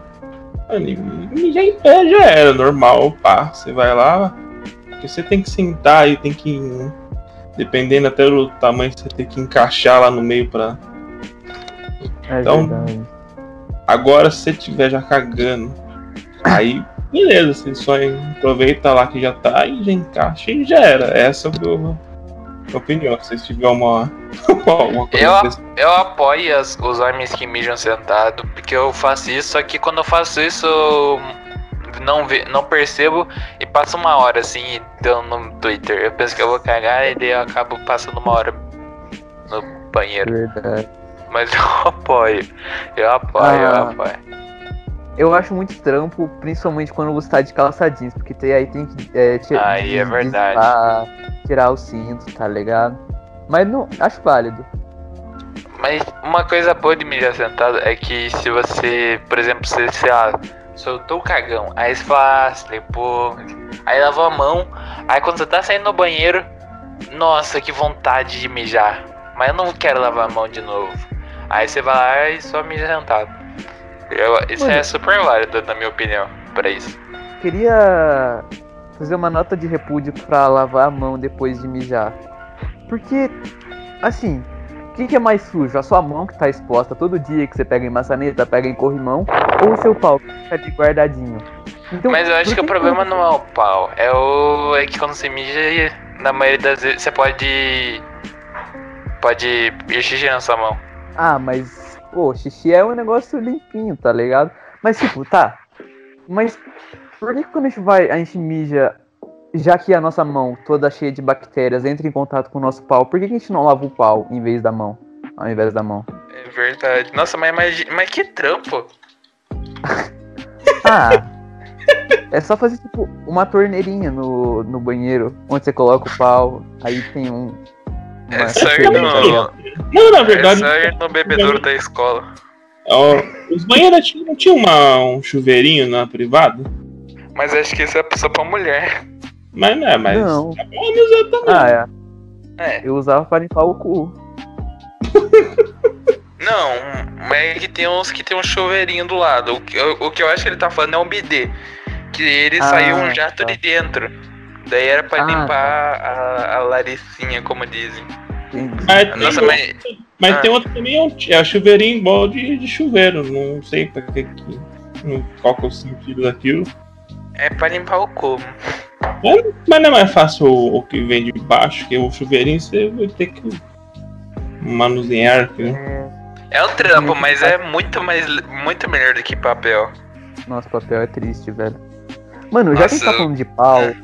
Mano, mijar em pé já era, normal, pá. Você vai lá, porque você tem que sentar e tem que. Dependendo até do tamanho, você tem que encaixar lá no meio pra, É Então- verdade. Agora, se você estiver já cagando, aí beleza, você só aproveita lá que já tá e já encaixa e já era. Essa é a minha opinião. Se tiver uma, uma coisa Eu- desse- Eu apoio as- os homens que mijam sentado, porque eu faço isso, só que quando eu faço isso eu não, ve, não percebo e passo uma hora assim dando no Twitter. Eu penso que eu vou cagar e daí eu acabo passando uma hora no banheiro. verdade. Mas eu apoio. Eu apoio, eu Ah. apoio. Eu acho muito trampo, principalmente quando você tá de calça jeans, porque tem, aí tem que é, tirar, Aí é verdade. tirar o cinto, tá ligado? Mas não, acho válido. Mas uma coisa boa de mijar sentado é que se você, por exemplo, você, sei lá, soltou o cagão, aí você fala, ah, se limpou, aí lavou a mão, aí quando você tá saindo no banheiro, nossa, que vontade de mijar, mas eu não quero lavar a mão de novo. Aí você vai lá e só mija sentado. Eu- isso Mano. é super válido, na minha opinião, pra isso. Queria fazer uma nota de repúdio pra lavar a mão depois de mijar. Porque, assim, o que, que é mais sujo? A sua mão que tá exposta todo dia que você pega em maçaneta, pega em corrimão, ou o seu pau que fica ali guardadinho? Então, Mas eu acho por que o problema não é o pau, é o. é que quando você mija, na maioria das vezes você pode. Pode ir xixi na sua mão. Ah, mas, pô, xixi é um negócio limpinho, tá ligado? Mas, tipo, tá. Mas por que quando a gente vai, a gente mija, já que a nossa mão toda cheia de bactérias entra em contato com o nosso pau, por que, que a gente não lava o pau em vez da mão? Ao invés da mão? É verdade. Nossa, mas, mas, mas que trampo. Ah! É só fazer, tipo, uma torneirinha no, no banheiro, onde você coloca o pau, aí tem um. É no, Não, na é verdade, no bebedouro da escola. ó, os banheiros tinham- não tinha uma, um chuveirinho na privada? Mas acho que isso é só pra mulher. Mas não é, mas. Não. é bom usar também. Ah, é. É. Eu usava para limpar o cu. Não, mas é que tem uns que tem um chuveirinho do lado. O que, o, o que eu acho que ele tá falando é um bidê. Que ele Ah, saiu um jato tá. de dentro. Daí era pra Ah, limpar a, a laricinha, como dizem. Mas, tem Nossa, outro- mas. mas ah. tem outro também, é um- é o chuveirinho igual de, de chuveiro. Não sei pra que que. não- Qual que é o sentido daquilo. É pra limpar o cu. Mas não é mais fácil o, o que vem de baixo, que o chuveirinho você vai ter que manusear. que- É um trampo, mas é muito mais muito melhor do que papel. Nossa, papel é triste, velho. Mano, já que a gente tá Nossa, falando de pau é.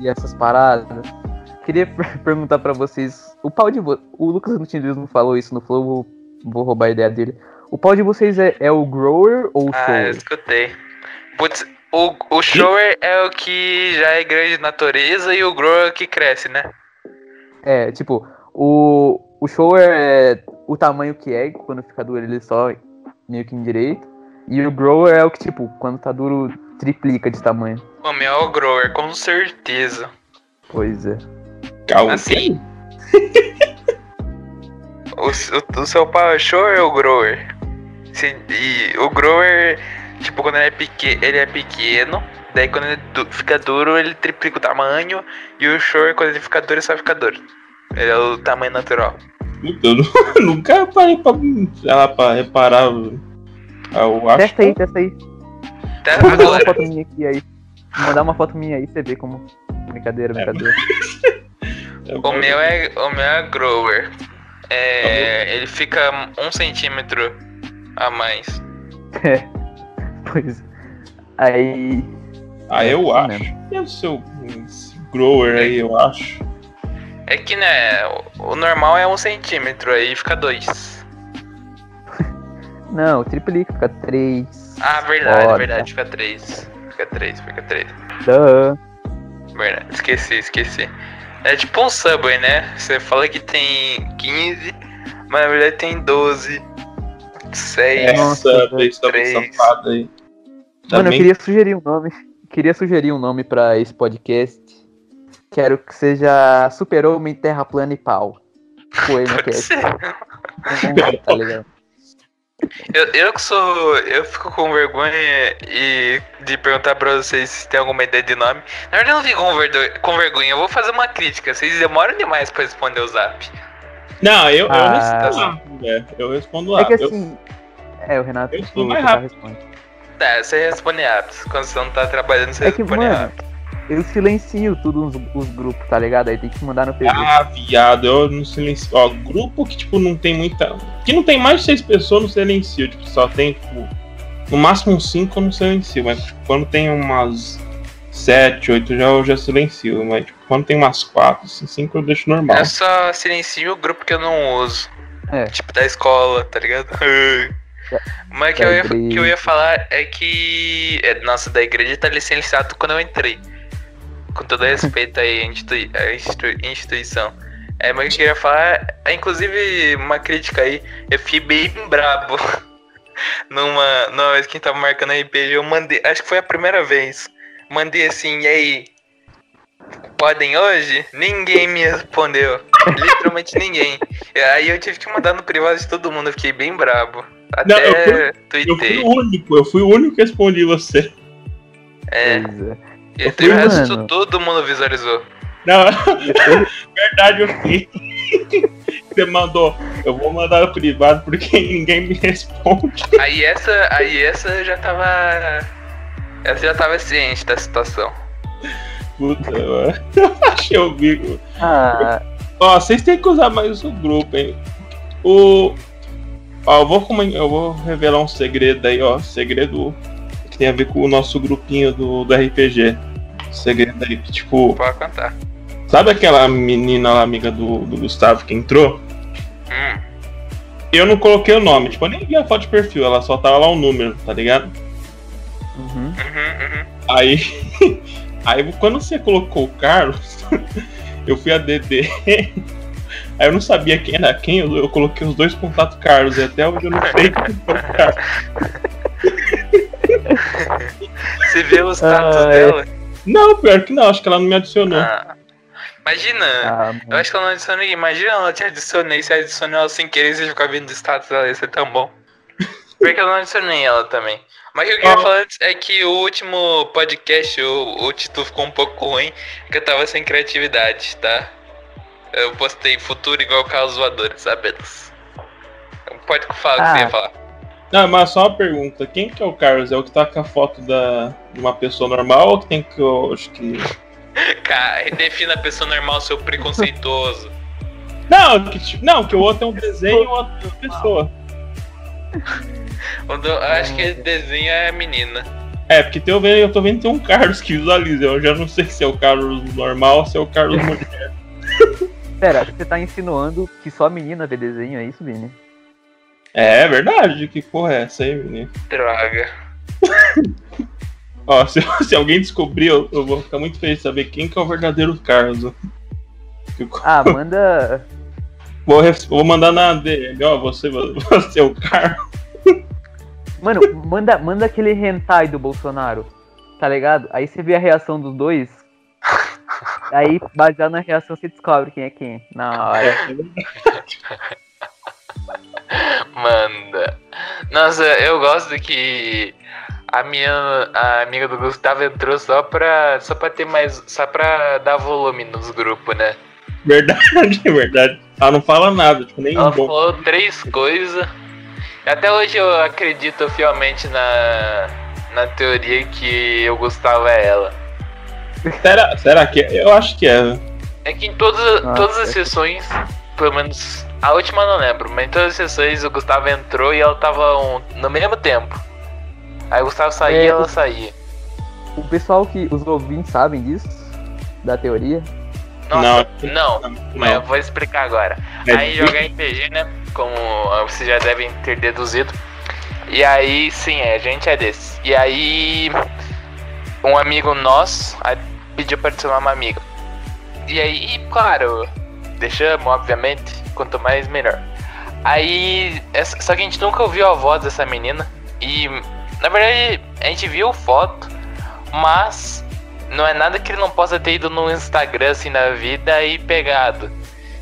E essas paradas, queria per- perguntar pra vocês. O pau de. O Lucas não falou isso no Flow, vou, vou roubar a ideia dele. O pau de vocês é, é o grower ou o Ah, eu shower? escutei. Putz, o, o shower é o que já é grande de natureza e o grower é o que cresce, né? É, tipo, o, o shower é o tamanho que é, quando fica duro ele só meio que endireita. E o grower é o que, tipo, quando tá duro, triplica de tamanho. O meu é o grower, com certeza. Pois é. Calma. Assim? O, o, o seu pau é ou grower? Sim, e o grower, tipo, quando ele é, peque, ele é pequeno, daí quando ele du- fica duro, ele triplica o tamanho, e o shower, quando ele fica duro, ele só fica duro. Ele é o tamanho natural. Puta, Eu nu- nunca parei pra, pra reparar. Eu acho Testa aí, testa aí. Até Vou mandar uma foto minha aqui aí. Vou mandar uma foto minha aí, você vê como. Brincadeira, brincadeira. que O meu é, o meu é grower. É, ele fica um centímetro a mais. É. Pois é. Aí. Ah, eu Isso acho. mesmo. E o seu grower aí, eu acho. É que, né, o, normal é um centímetro, aí fica dois. Não, triplica, fica 3. Ah, verdade, Foda. verdade, fica três. Fica três, fica três. Duh. Verdade, esqueci, esqueci. É tipo um Subway, né? Você fala que tem 15, mas na verdade tem 12, 6. Nossa, Essa vez tá bem três. safada aí. Mano, eu Também queria sugerir um nome. Queria sugerir um nome pra esse podcast. Quero que seja Super Homem, Terra Plana e Pau. Poema Pode cast. ser. Tá ligado? Eu, eu que sou. Eu fico com vergonha e de perguntar pra vocês se tem alguma ideia de nome. Na verdade, eu não fico com, verdo- com vergonha, eu vou fazer uma crítica. Vocês demoram demais pra responder o zap. Não, eu, eu Ah. respondo. né? Eu respondo lá. É que Eu- assim. É, o Renato. eu sou o mais rápido. Tá, você responde rápido. Quando você não tá trabalhando, você É que, responde mano, rápido. Eu silencio tudo os, os grupos, tá ligado? Aí tem que mandar no PV. Ah, viado, eu não silencio. Ó, grupo que, tipo, não tem muita. Que não tem mais de seis pessoas, não silencio. Tipo, só tem, tipo. No máximo uns cinco eu não silencio. Mas, tipo, quando tem umas sete, oito, já, eu já silencio. Mas, tipo, quando tem umas quatro, assim, cinco eu deixo normal. Eu só silencio o grupo que eu não uso. É. Tipo da escola, tá ligado? Mas que Da eu, ia, que eu ia falar é que. é, nossa, da igreja tá licenciado quando eu entrei. Com todo respeito aí à institui- à institui- instituição. É, mas eu queria falar é, inclusive, uma crítica aí. Eu fiquei bem brabo. numa, numa vez que a gente tava marcando RPG, eu mandei. Acho que foi a primeira vez. Mandei assim, e aí? Podem hoje? Ninguém me respondeu. Literalmente ninguém. E Aí eu tive que mandar no privado de todo mundo, eu fiquei bem brabo. Não, Até eu Eu fui tuitei. o único, eu fui o único que respondi você. É, É. e eu o resto mano. todo mundo visualizou. Não, verdade, eu fui. Você mandou, eu vou mandar no privado porque ninguém me responde. Aí essa, aí essa eu já tava. Essa já tava ciente da situação. Puta, mano. Achei o bico. Ah, Ó, vocês têm que usar mais o grupo, hein? O. Ó, eu vou, eu vou revelar um segredo aí, ó. Segredo que tem a ver com o nosso grupinho do, do RPG. Segredo aí, que, tipo. Pode contar. Sabe aquela menina lá, amiga do, do Gustavo, que entrou? Hum, Eu não coloquei o nome, tipo, eu nem vi a foto de perfil, ela só tava lá o número, tá ligado? uhum. uhum, uhum. Aí. Aí quando você colocou o Carlos, eu fui a DD. Aí eu não sabia quem era quem, eu, eu coloquei os dois contatos Carlos, e até hoje eu não sei quem foi o Carlos. Você vê os status Ah, é. Não, pior que não, acho que ela não me adicionou. Ah, imagina. Ah, Eu acho que ela não adicionou ninguém. Imagina ela te adicionei, você adicionou ela sem querer e você ficar vendo o status dela, ia ser tão bom. Porque eu não adicionei ela também. Mas o que eu queria Ah. falar antes é que o último podcast, o, o título ficou um pouco ruim, porque eu tava sem criatividade, tá? Eu postei futuro igual carros voadores, apenas. Pode falar o que Ah. você ia falar. Não, mas só uma pergunta, quem que é o Carlos? É o que tá com a foto da, de uma pessoa normal ou que tem que eu acho que. Cara, defina a pessoa normal, seu preconceituoso. Não, que, tipo- não, que o outro é um desenho e o outro é uma pessoa. Do- eu acho que desenho é menina. É, porque eu, vendo, eu tô vendo que tem um Carlos que visualiza. Eu já não sei se é o Carlos normal ou se é o Carlos mulher. Pera, você tá insinuando que só menina vê desenho, é isso, Vini? É, é verdade. Que porra é essa aí, menino? Droga. Ó, se, se alguém descobrir, eu, eu vou ficar muito feliz de saber quem que é o verdadeiro Carlos. Ah, manda. Vou, vou mandar na DM, ó, você, você é o Carlos. Mano, manda, manda aquele hentai do Bolsonaro, tá ligado? Aí você vê a reação dos dois. Aí, baseado na reação, você descobre quem é quem. Na hora. Manda. Nossa, eu gosto que a minha a amiga do Gustavo entrou só pra, só pra ter mais. Só pra dar volume nos grupos, né? Verdade, é verdade. Ela não fala nada, tipo, nem Ela bom. falou três coisas. Até hoje eu acredito fielmente na, na teoria que o Gustavo é ela. Será, será que é? Eu acho que é. É que em todas, Nossa, todas as é sessões, pelo menos a última eu não lembro, mas em todas as sessões o Gustavo entrou e ela tava um- no mesmo tempo. Aí o Gustavo saía É, e ela o- saía. O pessoal que. Os ouvintes sabem disso? Da teoria? Nossa, Não. não, mas eu Não. vou explicar agora. É Aí jogar RPG, né? Como vocês já devem ter deduzido. E aí, sim, é, a gente é desse. E aí, um amigo nosso pediu pra adicionar uma amiga. E aí, claro, deixamos, obviamente, quanto mais melhor. Aí, essa- só que a gente nunca ouviu a voz dessa menina. E, na verdade, a gente viu foto, mas não é nada que ele não possa ter ido no Instagram assim na vida e pegado.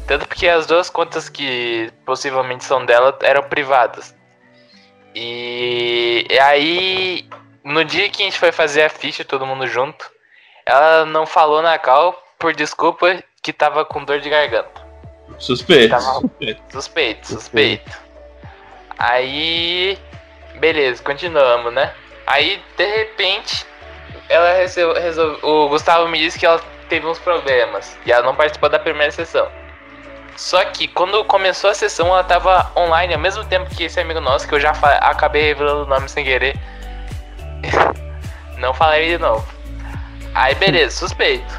Tanto porque as duas contas que possivelmente são dela eram privadas. E, aí, no dia que a gente foi fazer a ficha, todo mundo junto, ela não falou na cal por desculpa que tava com dor de garganta. Suspeito. Tava- suspeito. Suspeito, suspeito. Aí, beleza, continuamos, né? Aí, de repente, ela recebeu, resol- o Gustavo me disse que ela teve uns problemas e ela não participou da primeira sessão. Só que quando começou a sessão, ela tava online ao mesmo tempo que esse amigo nosso, que eu já fa- acabei revelando o nome sem querer. não falei de novo. Aí, beleza, suspeito.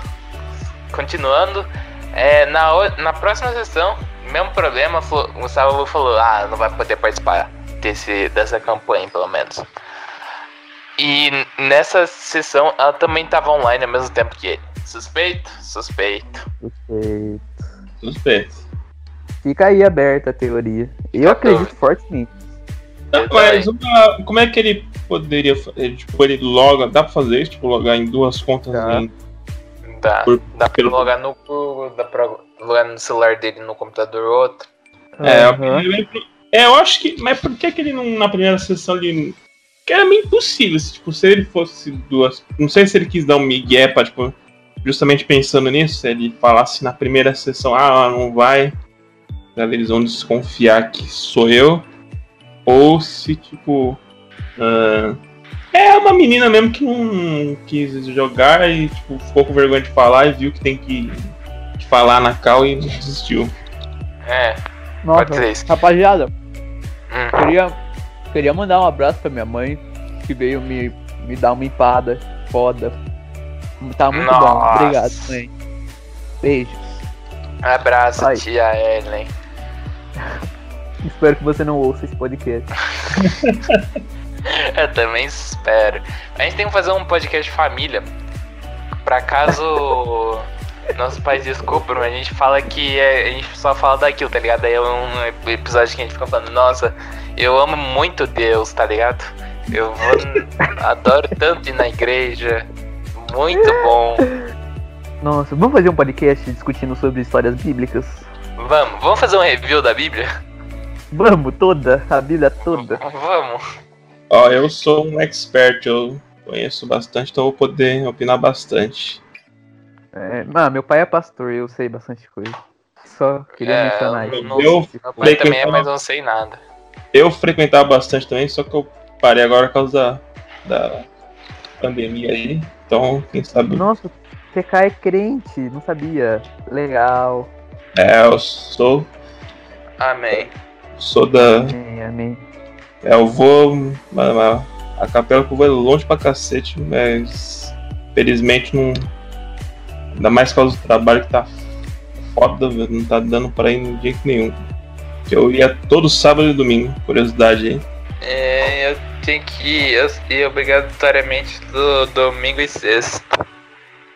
Continuando, é, na, na próxima sessão, mesmo problema, falou- o Gustavo falou, ah, não vai poder participar desse, dessa campanha, pelo menos. E nessa sessão, ela também tava online ao mesmo tempo que ele. Suspeito? Suspeito. Suspeito. Suspeito. Fica aí aberta a teoria. Eu acredito fortemente. Não, mas uma- como é que ele poderia fazer? Tipo, ele loga. Dá pra fazer isso? Tipo, logar em duas contas em- Dá, Por- dá pra pelo- logar no Google, dá pra logar no celular dele, no computador outro. É, lembro- é, eu acho que. Mas por que, que ele não, na primeira sessão ele. Que era meio impossível. Se, tipo, se ele fosse duas. Não sei se ele quis dar um migué pra, tipo. Justamente pensando nisso, se ele falasse na primeira sessão, ah, não vai. Eles vão desconfiar que sou eu. Ou se, tipo. ah, é uma menina mesmo que não quis jogar e tipo, ficou com vergonha de falar e viu que tem que, que falar na cal e desistiu. É, Nossa, pode ser isso. rapaziada, Hum. queria, queria mandar um abraço pra minha mãe, que veio me, me dar uma empada foda. Tá muito bom. Nossa. Obrigado, mãe. Beijos. Abraço, Ai. tia Ellen. Espero que você não ouça esse podcast. Eu também espero. A gente tem que fazer um podcast família. Pra caso nossos pais descubram, a gente fala que é- a gente só fala daquilo, tá ligado? Aí é um episódio que a gente fica falando, nossa, eu amo muito Deus, tá ligado? Eu vou, adoro tanto ir na igreja. Muito bom. Nossa, vamos fazer um podcast discutindo sobre histórias bíblicas? Vamos, vamos fazer um review da Bíblia? Vamos, toda, a Bíblia toda. Vamos. Ó, eu sou um expert, eu conheço bastante, então vou poder opinar bastante. É, ah, meu pai é pastor, eu sei bastante coisa. Só queria É, mencionar eu isso. não- Eu Meu pai também é, mas eu não sei nada. Eu frequentava bastante também, só que eu parei agora por causa da, da pandemia aí. Então, quem sabe. Nossa, TK é crente, não sabia. Legal. É, eu sou, Amém. sou da. Amém, amém. É, eu vou. mano, A capela que eu vou é longe pra cacete, mas. Felizmente não. Ainda mais por causa do trabalho que tá foda. Não tá dando pra ir de jeito nenhum. Eu ia todo sábado e domingo, curiosidade aí. É, eu tenho que ir, eu ia obrigatoriamente do domingo e sexta.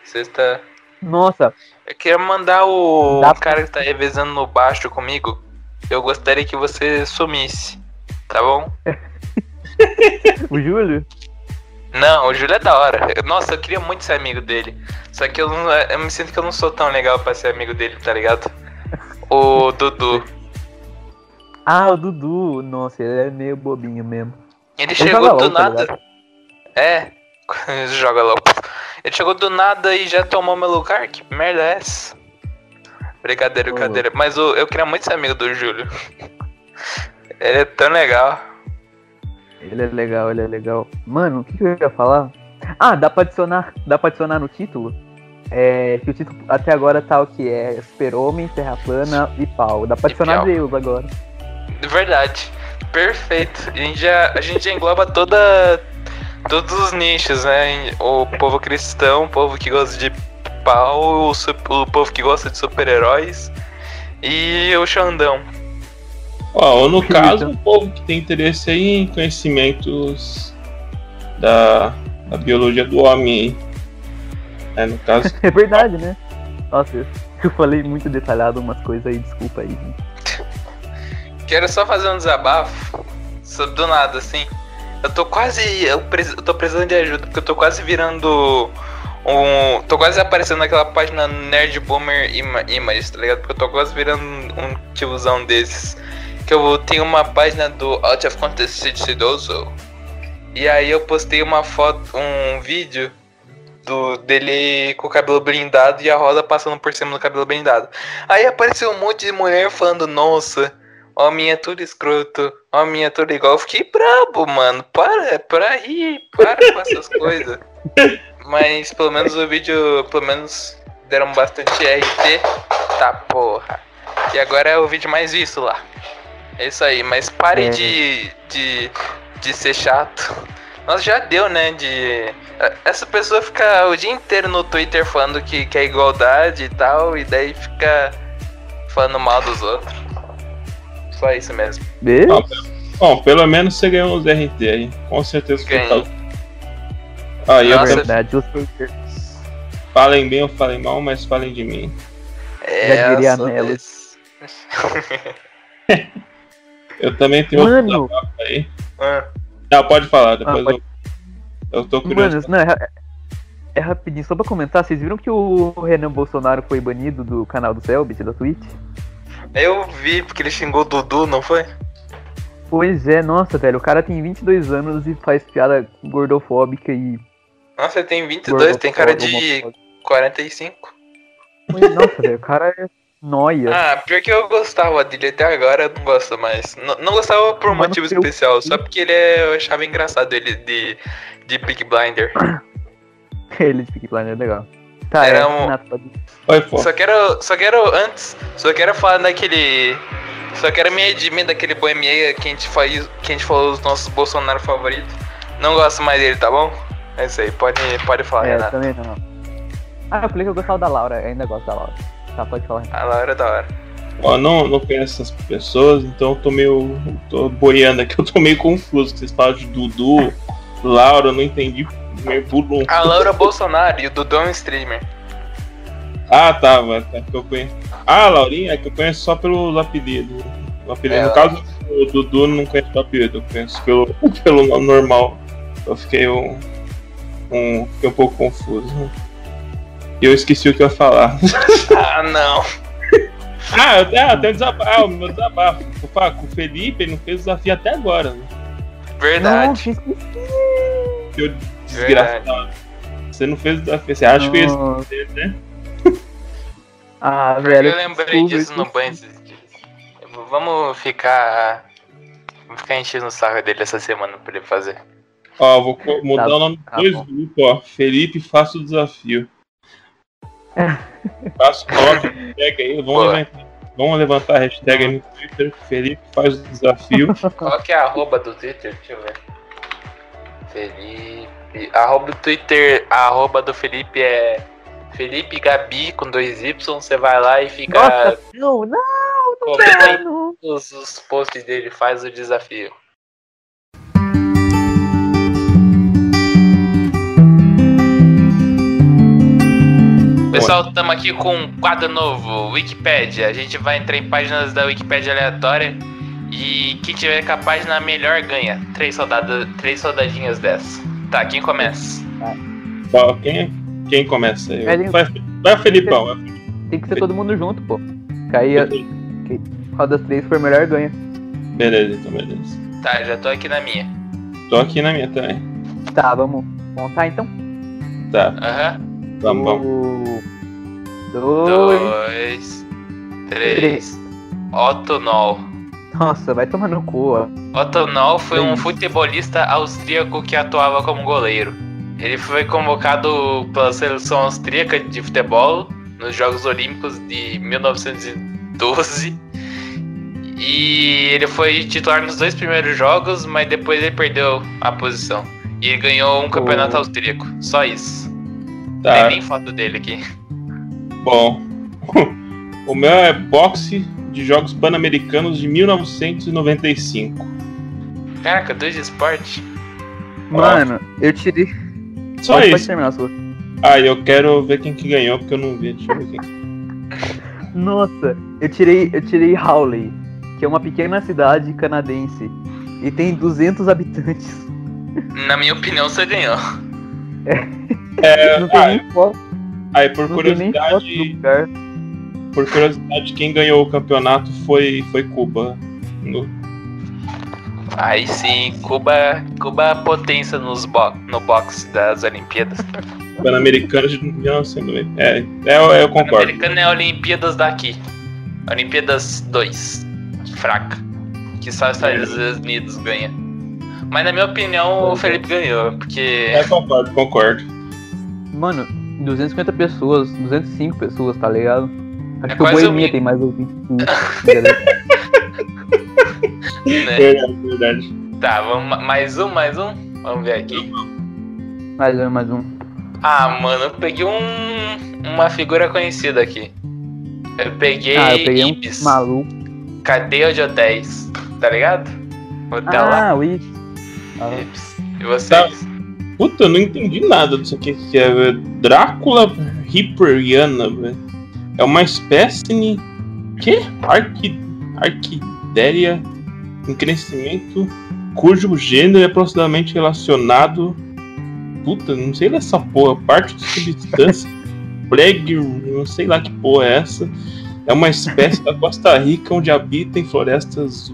Sexta. Nossa, Eu queria mandar o Dá- cara que tá revezando no baixo comigo. Eu gostaria que você sumisse. Tá bom? o Júlio? Não, o Júlio é da hora. Eu- Nossa, eu queria muito ser amigo dele. Só que eu, não, eu me sinto que eu não sou tão legal pra ser amigo dele, tá ligado? O Dudu. Ah, o Dudu. Nossa, ele é meio bobinho mesmo. Ele Ele chegou do LOL, tá nada. É, joga LOL. Ele chegou do nada e já tomou meu lugar? Que merda é essa? Brincadeira, brincadeira. Mas o- eu queria muito ser amigo do Júlio. Ele é tão legal. Ele é legal, ele é legal. Mano, o que, que eu ia falar? Ah, dá pra adicionar, dá pra adicionar no título? É, que o título até agora tá o que é Super-Homem, Terra Plana e Pau. Dá pra adicionar. Deus agora. Verdade. Perfeito. A gente já, a gente já engloba toda, todos os nichos, né? O povo cristão, o povo que gosta de pau, o, o povo que gosta de super-heróis e o Xandão. Ó, ou no caso, o povo que tem interesse aí em conhecimentos da, da biologia do homem aí. É, no caso. É verdade, né? Nossa, eu- eu falei muito detalhado umas coisas aí, desculpa aí, gente. Quero só fazer um desabafo do nada, assim. Eu tô quase. Eu, eu tô precisando de ajuda, porque eu tô quase virando um. Tô quase aparecendo naquela página Nerd Boomer Ima- Images, tá ligado? Porque eu tô quase virando um tiozão desses. Que eu tenho uma página do Out of Contest Sidoso. E aí eu postei uma foto, um vídeo do dele com o cabelo blindado e a roda passando por cima do cabelo blindado. Aí apareceu um monte de mulher falando, nossa, Homem é tudo escroto, homem é tudo igual. Eu fiquei brabo, mano. Para, para rir, para com essas coisas. Mas pelo menos o vídeo, pelo menos deram bastante RT. Tá porra. E agora é o vídeo mais visto lá. É isso aí, mas parem É. de, de, de ser chato. Nossa, já deu, né? De. Essa pessoa fica o dia inteiro no Twitter falando que, que é igualdade e tal, e daí fica falando mal dos outros. Só isso mesmo. Beijo. Não, Bom, pelo menos você ganhou uns RT aí. Com certeza que tá. Aí eu. É verdade, os haters. falem bem ou falem mal, mas falem de mim. É, Já diria. Eu também tenho Mano, desabafo aí. Ah, Não, pode falar, depois Ah, pode. eu. Eu tô curioso. mano, não, é, é rapidinho, só pra comentar, vocês viram que o Renan Bolsonaro foi banido do canal do Selbit, da Twitch? Eu vi porque ele xingou o Dudu, não foi? Pois é, nossa, velho, o cara tem 22 anos e faz piada gordofóbica e... Nossa, ele tem 22, tem cara de homofóbica. 45. Pois, Nossa, velho, o cara é noia. Ah, pior que eu gostava dele até agora, eu não gosto mais. Não, não gostava por um Mas motivo especial, só porque ele é, eu achava engraçado ele de, de Peak Blinder. Ele de Peaky Blinders é legal. Tá, Era é, um-. Oi, pô. Só quero, só quero antes, só quero falar daquele. Só quero me redimir daquele boemia que a gente faz, que a gente falou dos nossos Bolsonaro favoritos. Não gosto mais dele, tá bom? É isso aí, pode, pode falar, É, Renato. também não. Ah, eu falei que eu gostava da Laura, eu ainda gosto da Laura. Tá, pode falar. A Laura é da hora. Ó, não, não conheço essas pessoas, então eu tô meio. tô boiando aqui, eu tô meio confuso. Vocês falam de Dudu, Laura, eu não entendi. Meio pulo. A Laura Bolsonaro e o Dudu é um streamer. Ah, tá, mas é que eu conheço. Ah, Laurinha, é que eu conheço só pelo apelido. O apelido. É, no caso, o Dudu não conheço o apelido, eu conheço pelo, pelo nome normal. Eu fiquei um, um, fiquei um pouco confuso. E eu esqueci o que eu ia falar. Ah, não. ah, eu, ah, tem um desabafo. Ah, o meu desabafo. Eu falo, com o Felipe, ele não fez desafio até agora. Né? Verdade. Nossa. Seu desgraçado. Você não fez desafio. Você acha que fez, Nossa. né? Ah, velho. eu lembrei desculpa, disso no banho esses dias. Vamos ficar. Vamos ficar enchendo o saco dele essa semana pra ele fazer. Ó, vou mudar Tá- o nome tá de dois bom. grupos, ó. Felipe, faça o desafio. Faça o nome, pega aí, vamos inventar. Vamos levantar a hashtag aí no Twitter. Felipe faz o desafio. Qual que é a arroba do Twitter? Deixa eu ver. Felipe. Arroba do Twitter. A arroba do Felipe é Felipe Gabi com dois Y. Você vai lá e fica. Nossa, não, não, não não. os, os posts dele, faz o desafio. Pessoal, estamos aqui com um quadro novo, Wikipedia. A gente vai entrar em páginas da Wikipedia aleatória e quem tiver com a página melhor ganha. Três, soldado, três soldadinhas dessa. Tá, quem começa? Qual- Quem, quem começa aí? Ele- Vai, vai Felipão. vai. Tem que ser todo mundo junto, pô. Cair qual das três for melhor ganha. Beleza, então, beleza. Tá, já tô aqui na minha. Tô aqui na minha também. Tá, vamos montar então. Tá, Aham. Vamos, vamos. Um, Dois. Dois. Três. Otto Noll. Nossa, vai tomar no cu, ó. Otto Noll foi um futebolista austríaco que atuava como goleiro. Ele foi convocado pela seleção austríaca de futebol nos Jogos Olímpicos de 1912. E ele foi titular nos dois primeiros jogos, mas depois ele perdeu a posição. E ele ganhou um campeonato Oh. austríaco. Só isso. Tá, Tem nem foto dele aqui. bom. O meu é boxe de Jogos Pan-Americanos de 1995. Caraca, dois de esporte. Mano, eu tirei. Só pode, pode isso. terminar a sua. Ah, eu quero ver quem que ganhou, porque eu não vi. Deixa eu ver quem. Nossa, eu tirei, eu tirei Hawley, que é uma pequena cidade canadense e tem 200 habitantes. Na minha opinião, você ganhou. É, não tem ah, nem foto, aí, por não curiosidade, por curiosidade, quem ganhou o campeonato foi, foi Cuba. No- Aí sim, Cuba, Cuba potência nos bo no boxe das Olimpíadas. Pan-Americanos de 1990. É, é, eu- eu concordo. Americana é Olimpíadas daqui. Olimpíadas 2. Fraca. Que só os Estados Unidos ganha. Mas na minha opinião, o Felipe ganhou, porque. É, concordo, concordo. Mano, 250 pessoas, 205 pessoas, tá ligado? Acho É que o Boemia tem mais isso, beleza. né? Verdade, verdade. Tá, vamos ma- mais um, mais um? Vamos ver aqui. mais um, mais um. Ah, mano, eu peguei um, uma figura conhecida aqui. Eu peguei, Ah, eu peguei Ibis, um maluco. cadeia de hotéis, tá ligado? Hotel lá, Ah, o Ibis. Ah, Ibis. E vocês? Puta, eu não entendi nada disso aqui que é. velho. Drácula Hipperiana, velho. É uma espécie. Que? Arqui, Arquidéria em crescimento, cujo gênero é aproximadamente relacionado. Puta, não sei dessa porra. Parte de substância. Plague, não sei lá que porra é essa. É uma espécie da Costa Rica onde habita em florestas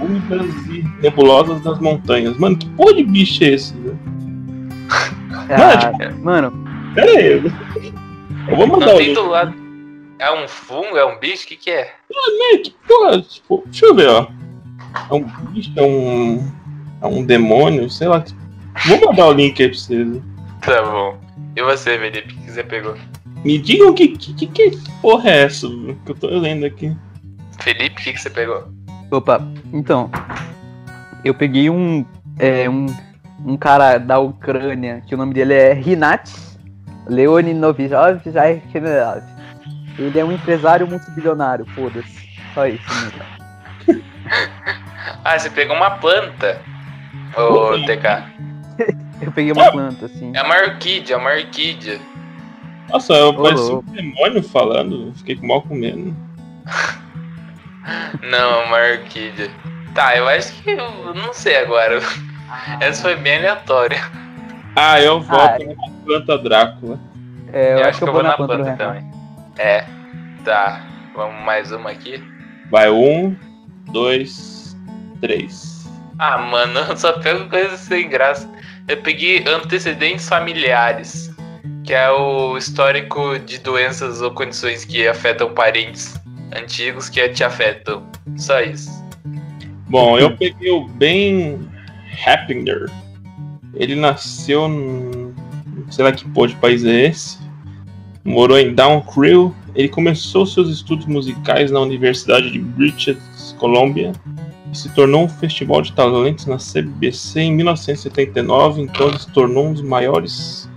úmidas e nebulosas das montanhas. Mano, que porra de bicho é esse, ah, mano, Pera aí. Eu eu vou mandar Não o tem link. do lado. É um fungo? É um bicho? O que, que é? É, que porra, tipo, deixa eu ver, ó. É um bicho, é um. É um demônio, sei lá. Vou mandar o link aí pra vocês. Tá bom. E você, Felipe? O que você pegou? Me digam que, que, que, que porra é essa, velho, que eu tô lendo aqui. Felipe, o que, que você pegou? opa, então. Eu peguei um. É, um. Um cara da Ucrânia, que o nome dele é Rinat Leoninovich. Ele é um empresário multibilionário, foda-se. Só isso mesmo. Ah, você pegou uma planta. Ô. TK. Eu peguei uma planta, assim. É uma orquídea, uma orquídea. Nossa, eu Ô, parecia um demônio falando. Fiquei com mal com medo. Não, uma orquídea. Tá, eu acho que eu não sei agora. Essa foi bem aleatória. Ah, eu Ah, voto na planta Drácula. É, eu, eu acho que eu vou na planta, Renato. também. É. Tá. Vamos mais uma aqui. Vai um, dois, três. Ah, mano, eu só pego coisas sem graça. Eu peguei antecedentes familiares, que é o histórico de doenças ou condições que afetam parentes antigos que te afetam. Só isso. Bom, eu peguei o Ben Happinger. Ele nasceu no. Sei lá que porra de país é esse. Morou em Down ele começou seus estudos musicais na Universidade de British Columbia e se tornou um festival de talentos na CBC em 1979, então ele se tornou um dos maiores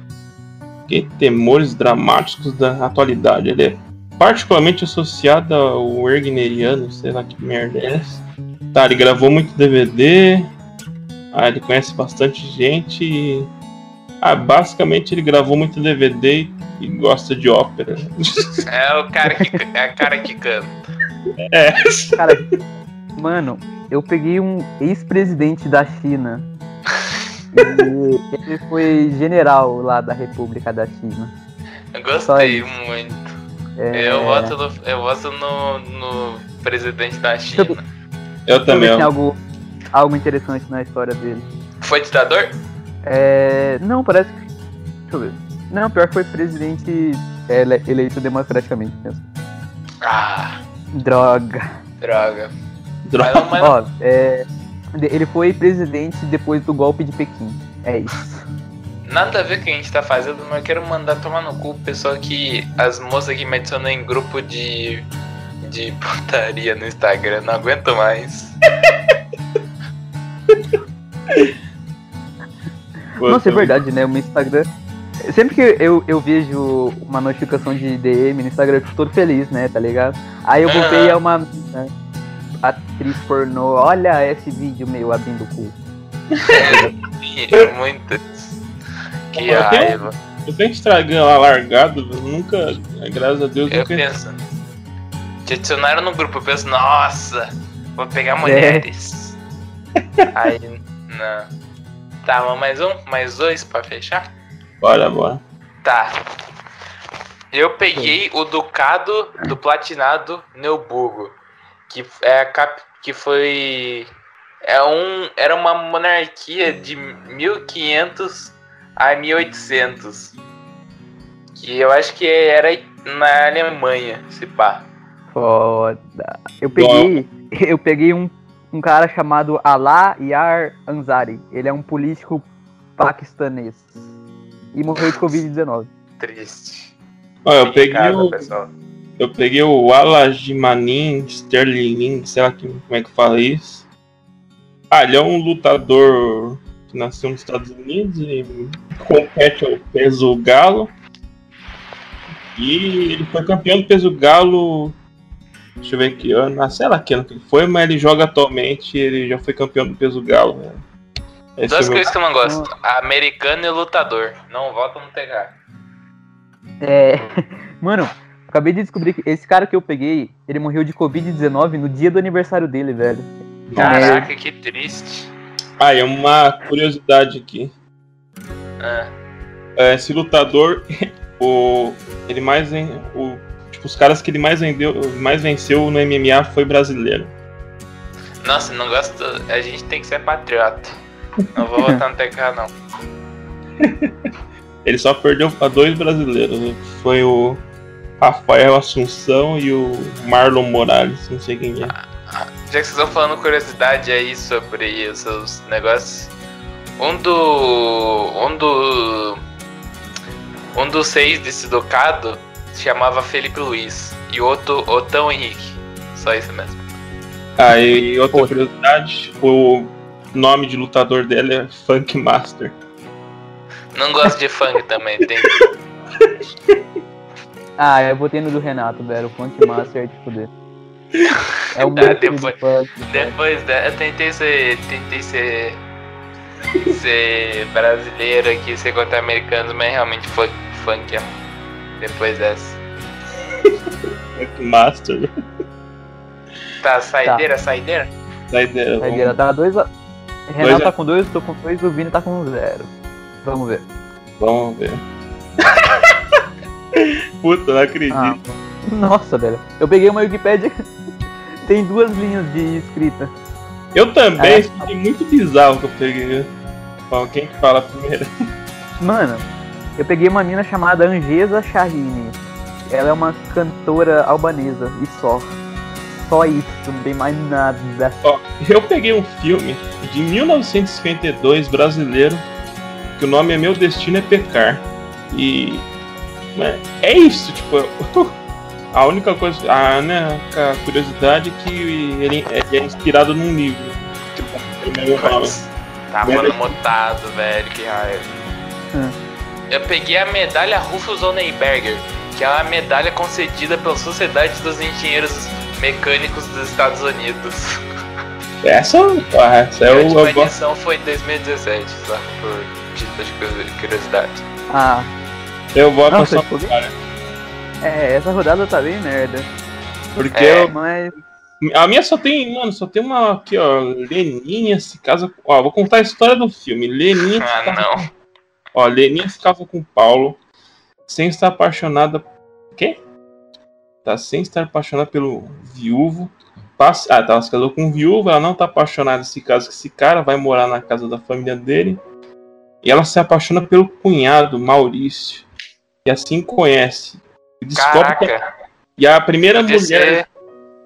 temores dramáticos da atualidade. Ele é particularmente associado ao Wagneriano, sei lá que merda é essa. Tá, ele gravou muito DVD, ah, ele conhece bastante gente e... Ah, basicamente ele gravou muito DVD e gosta de ópera. É o cara que, é o cara que canta. É. Cara, mano, eu peguei um ex-presidente da China. E ele foi general lá da República da China. Eu gostei muito. É, Eu voto, no, eu voto no, no presidente da China. Eu eu também. algo, algo interessante na história dele. Foi ditador? É, não, parece que. Deixa eu ver. Não, pior que foi presidente é, ele- eleito democraticamente mesmo. Ah, Droga. droga. Droga. Mas, não- mas, Ó, é, ele foi presidente depois do golpe de Pequim. É isso. nada a ver com o que a gente tá fazendo, mas eu quero mandar tomar no cu o pessoal que. As moças que me adicionam em grupo de. de putaria no Instagram. Não aguento mais. Nossa, é verdade, né? O meu Instagram. Sempre que eu, eu vejo uma notificação de DM no Instagram, eu fico todo feliz, né? Tá ligado? Aí eu vou ver e é uma né, atriz pornô. Olha esse vídeo meu abrindo o cu. É muito. Que Eu tenho- raiva. Eu tenho Instagram lá largado, nunca, graças a Deus, Eu nunca. penso. Te adicionaram no grupo, eu penso, nossa, vou É. pegar mulheres. Aí, não. Tá, mais um? Mais dois pra fechar? Bora, bora. Tá. Eu peguei o Ducado do Platinado Neuburgo, que é a cap... que foi é um era uma monarquia de 1500 a 1800. Que eu acho que era na Alemanha, se pá. Foda. Eu peguei. Eu peguei um, um cara chamado Alaa Yar Ansari. Ele é um político paquistanês. E morreu de Covid-19. Triste. Ó, eu peguei casa, o, pessoal. eu peguei o Alajimanin Sterling, sei lá que- como é que fala isso. Ah, ele é um lutador que nasceu nos Estados Unidos e compete ao peso galo. E ele foi campeão do peso galo. Deixa eu ver que ano. Ah, sei lá que ano que ele foi, mas ele joga atualmente e ele já foi campeão do peso galo. Né? Esse Duas é meu- coisas que eu não gosto: americano e lutador. Não votam no TK. É. Mano, acabei de descobrir que esse cara que eu peguei, ele morreu de Covid-19 no dia do aniversário dele, velho. Caraca, que triste. Ah, e uma curiosidade aqui. Ah, É, esse lutador, o, ele mais ven- o, tipo, os caras que ele mais vendeu, mais venceu no MMA foi brasileiro. nossa, não gosto. A gente tem que ser patriota. Não vou votar no TK, não. Ele só perdeu pra dois brasileiros. né? Foi o Rafael Assunção e o Marlon Morales, não sei quem é. Já que vocês estão falando curiosidade aí sobre os seus negócios, um do. Um do. Um dos seis desse docado se chamava Felipe Luiz e o outro Otão Henrique. Só isso mesmo. Ah, e outra Pô. curiosidade, o nome de lutador dele é Funk Master. Não gosto de funk também, tem. Ah, eu botei no do Renato, velho. O Funk Master é de fuder. É o Tá, depois- funk. Depois da. Eu tentei ser. Tentei ser. ser brasileiro aqui, ser contra americanos, mas realmente funk, funk é. Depois dessa. Master. Tá, saideira, saideira? Saideira. Saideira, vamos- tá dois a... Renato Dois a- tá com dois, eu tô com dois, o Vini tá com zero. Vamos ver. Vamos ver. Puta, não acredito. Ah, nossa, velho. Eu peguei uma Wikipedia. Tem duas linhas de escrita. Eu também, É. muito bizarro que eu peguei. Bom, quem que fala primeiro? Mano, eu peguei uma mina chamada Angesa Shahini. Ela é uma cantora albanesa e só. Só isso, não tem mais nada. Ó, eu peguei um filme de 1952 brasileiro que o nome é Meu Destino é Pecar. E. né, É isso, tipo, A única coisa, a, né, a curiosidade é que ele é, é inspirado num livro. Tipo, o primeiro nome. Tava Merda. no mutado, velho, que raiva. Hum. Eu peguei a medalha Rufus Honeyberger, que é uma medalha concedida pela Sociedade dos Engenheiros Mecânicos dos Estados Unidos. Essa, ah, essa é a o. última Eu edição foi em 2017, só por título de curiosidade. Ah, Eu voto Nossa, só tipo, cara. é, essa rodada tá bem merda. Porque É. eu- Mas. a minha só tem, mano, só tem uma aqui, ó. Leninha se casa. Ó, vou contar a história do filme. Leninha Ah, casa não. Ó, Leninha se casa com Paulo sem estar apaixonada. Quê? Tá sem estar apaixonada pelo viúvo. Passa... Ah, tá, ela se casou com um viúvo, ela não tá apaixonada se casa com esse cara, vai morar na casa da família dele. E ela se apaixona pelo cunhado, Maurício. E assim conhece. E descobre que- Caraca, E a primeira podia mulher. ser,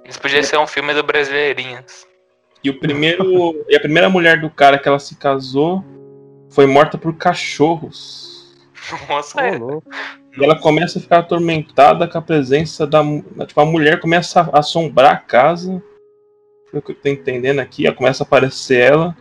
isso podia ser um filme do Brasileirinhas. E o primeiro. e a primeira mulher do cara que ela se casou foi morta por cachorros. Nossa, é. louco. E ela começa a ficar atormentada com a presença da. Tipo, a mulher começa a assombrar a casa. Pelo que eu tô entendendo aqui, ela começa a aparecer ela.